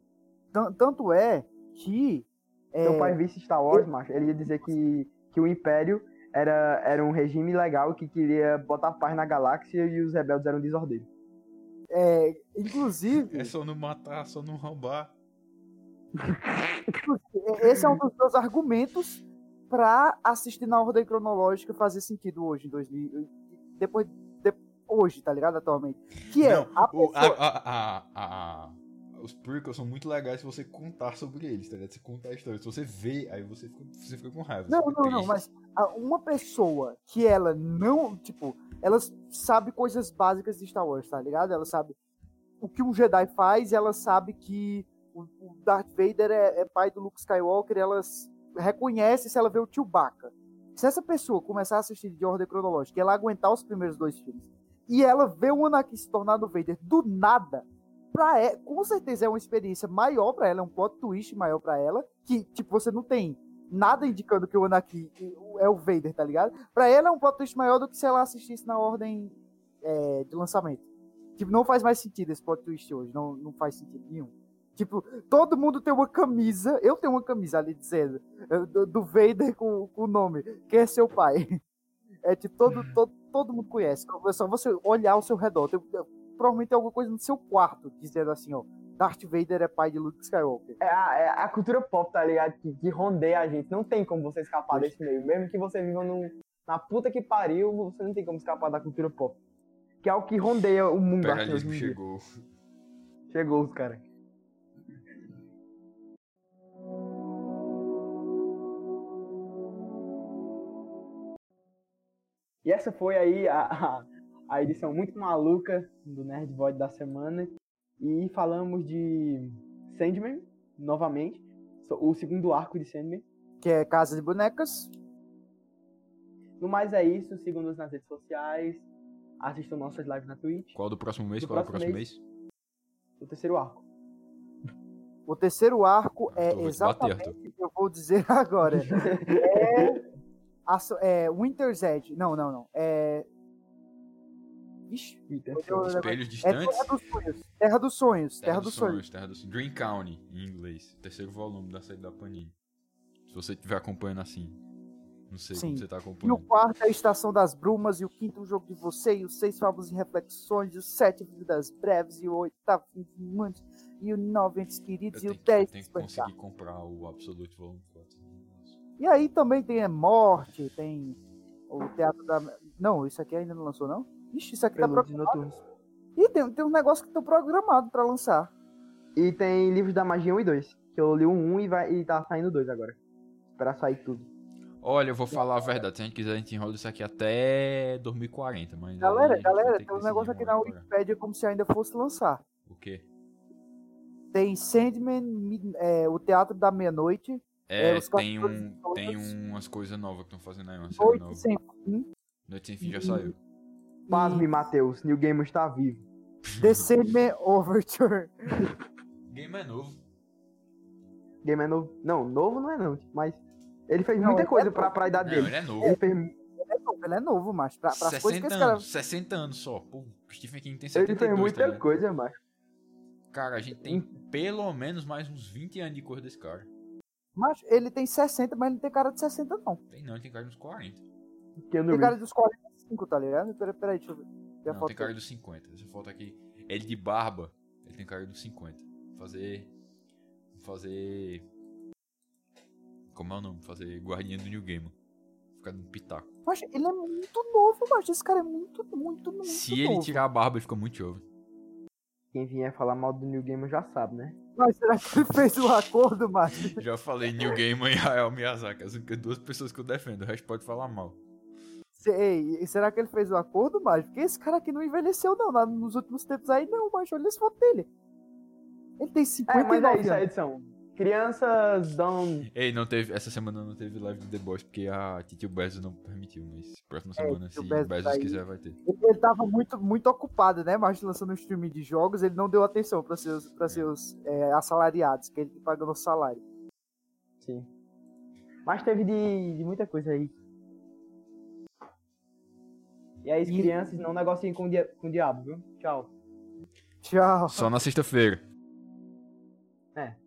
Tan- Tanto é que. É, Seu pai visse Star Wars, macho, ele ia dizer que, que o Império era, era um regime legal que queria botar paz na galáxia e os rebeldes eram desordeiros. é, inclusive, É só não matar, só não roubar. <laughs> esse é um dos meus argumentos pra assistir na ordem cronológica fazer sentido hoje, em 2000. Depois. de- hoje, tá ligado? Atualmente. Que é. Não, a pessoa- a- a- a- os prequels são muito legais se você contar sobre eles, tá ligado? Se contar a história. Se você vê, aí você fica, você fica com raiva. Não, não, não, mas uma pessoa que ela não, tipo, ela sabe coisas básicas de Star Wars, tá ligado? Ela sabe o que um Jedi faz, ela sabe que o, Darth Vader é, é pai do Luke Skywalker, ela s- reconhece se ela vê o Chewbacca. Se essa pessoa começar a assistir de ordem cronológica ela aguentar os primeiros dois filmes, e ela vê o Anakin se tornar do Vader do nada, pra ela, com certeza é uma experiência maior pra ela, é um plot twist maior pra ela, que, tipo, você não tem nada indicando que o Anakin é o Vader, tá ligado? Pra ela é um plot twist maior do que se ela assistisse na ordem é, de lançamento. Tipo, não faz mais sentido esse plot twist hoje, não, não faz sentido nenhum. Tipo, todo mundo tem uma camisa, eu tenho uma camisa ali dizendo, eh, do, do Vader com, com o nome, quem é seu pai? <laughs> É tipo, todo, todo, todo mundo conhece. É só você olhar ao seu redor. Tem, provavelmente tem alguma coisa no seu quarto dizendo assim, ó. Darth Vader é pai de Luke Skywalker. É a, é a cultura pop, tá ligado? Que, que rondeia a gente. Não tem como você escapar desse meio. Mesmo que você viva num, na puta que pariu, você não tem como escapar da cultura pop. Que é o que rondeia o mundo. Imperialismo chegou. Chegou os caras. E essa foi aí a, a, a, edição muito maluca do Nerd Void da semana. E falamos de Sandman, novamente. O segundo arco de Sandman. Que é Casa de Bonecas. No mais é isso. Sigam-nos nas redes sociais. Assistam nossas lives na Twitch. Qual do próximo mês? Do Qual próximo é o próximo mês? mês? O terceiro arco. O terceiro arco é exatamente o que eu vou dizer <laughs> agora. <laughs> é a, é, Winter's Edge. Não, não, não. É. Ixi, Espelhos distantes? É Terra dos Sonhos. Terra dos Sonhos. Terra, Terra dos, Sonhos. Sonhos. Terra dos County, em inglês. Terceiro volume da série da Panini. Se você estiver acompanhando assim. Não sei Sim. como você está acompanhando. E o quarto é a Estação das Brumas, e o quinto o Jogo de Você, e os seis Fábulas e Reflexões, e o sete Vidas Breves, e o oitavo de Muitos, e o nove Entes Queridos, eu e o dez Tem que conseguir comprar o Absolute Volume 4. E aí também tem a Morte, tem o Teatro da. Não, isso aqui ainda não lançou, não? Ixi, isso aqui tá programado. E tem, tem um negócio que estão programado pra lançar. E tem livros da Magia 1 e 2. Que eu li o 1 e, vai, e tá saindo 2 agora. Pra sair tudo. Olha, eu vou falar a verdade. Se a gente quiser, a gente enrola isso aqui até 2040. Mas galera, galera, tem um negócio aqui na Wikipedia como se ainda fosse lançar. O quê? Tem Sandman, é, o Teatro da Meia-Noite, é, é tem, um, tem umas coisas novas que estão fazendo aí. Uma série Noite sem fim. Noite sem fim já saiu. Pasme, Matheus. New Game está vivo. The Sandman Overture. Game é novo. Game é novo. Não, novo não é não, mas ele fez não, muita ele coisa é pra, pra idade não, dele. Ele é novo. Ele, fez... ele é novo, ele é novo, mas pra, pra 60 coisas que anos, 60 anos só. Pô, Stephen King tem 72, Ele fez muita tá coisa, mas... Cara, a gente tem pelo menos mais uns 20 anos de coisa desse cara. Mas ele tem 60, mas ele não tem cara de 60, não. Tem não, ele tem cara dos 40. Tem, tem cara dos 45, tá ligado? Peraí, peraí deixa eu ver. Tem não, tem cara dos 50. Essa foto aqui. Ele de barba, ele tem cara dos 50. Fazer. Fazer. Como é o nome? Fazer guardinha do New Game. Ficar no pitaco. Mas ele é muito novo, mas esse cara é muito, muito, muito Se novo. ele tirar a barba, ele fica muito jovem. Quem vier falar mal do New Game já sabe, né? Mas será que ele fez um acordo, Márcio? Já falei New Game e Hayao Miyazaki, as únicas duas pessoas que eu defendo, o resto pode falar mal. Ei, será que ele fez um acordo, Márcio? Porque esse cara aqui não envelheceu, não, nos últimos tempos aí, não, mas olha as fotos dele. Ele tem 59 é, mas é isso, a edição. Crianças dão. Ei, não teve. Essa semana não teve live do The Boys porque a Titio Bezos não permitiu, mas próxima é, semana, se o Bezos, Bezos quiser, vai ter. Ele, ele tava muito, muito ocupado, né? Mas lançando um streaming de jogos, ele não deu atenção para seus, pra é. seus é, assalariados, que ele pagando o salário. Sim. Mas teve de, de muita coisa aí. E aí, e... crianças, não negociem com, com o diabo, viu? Tchau. Tchau. Só na sexta-feira. É.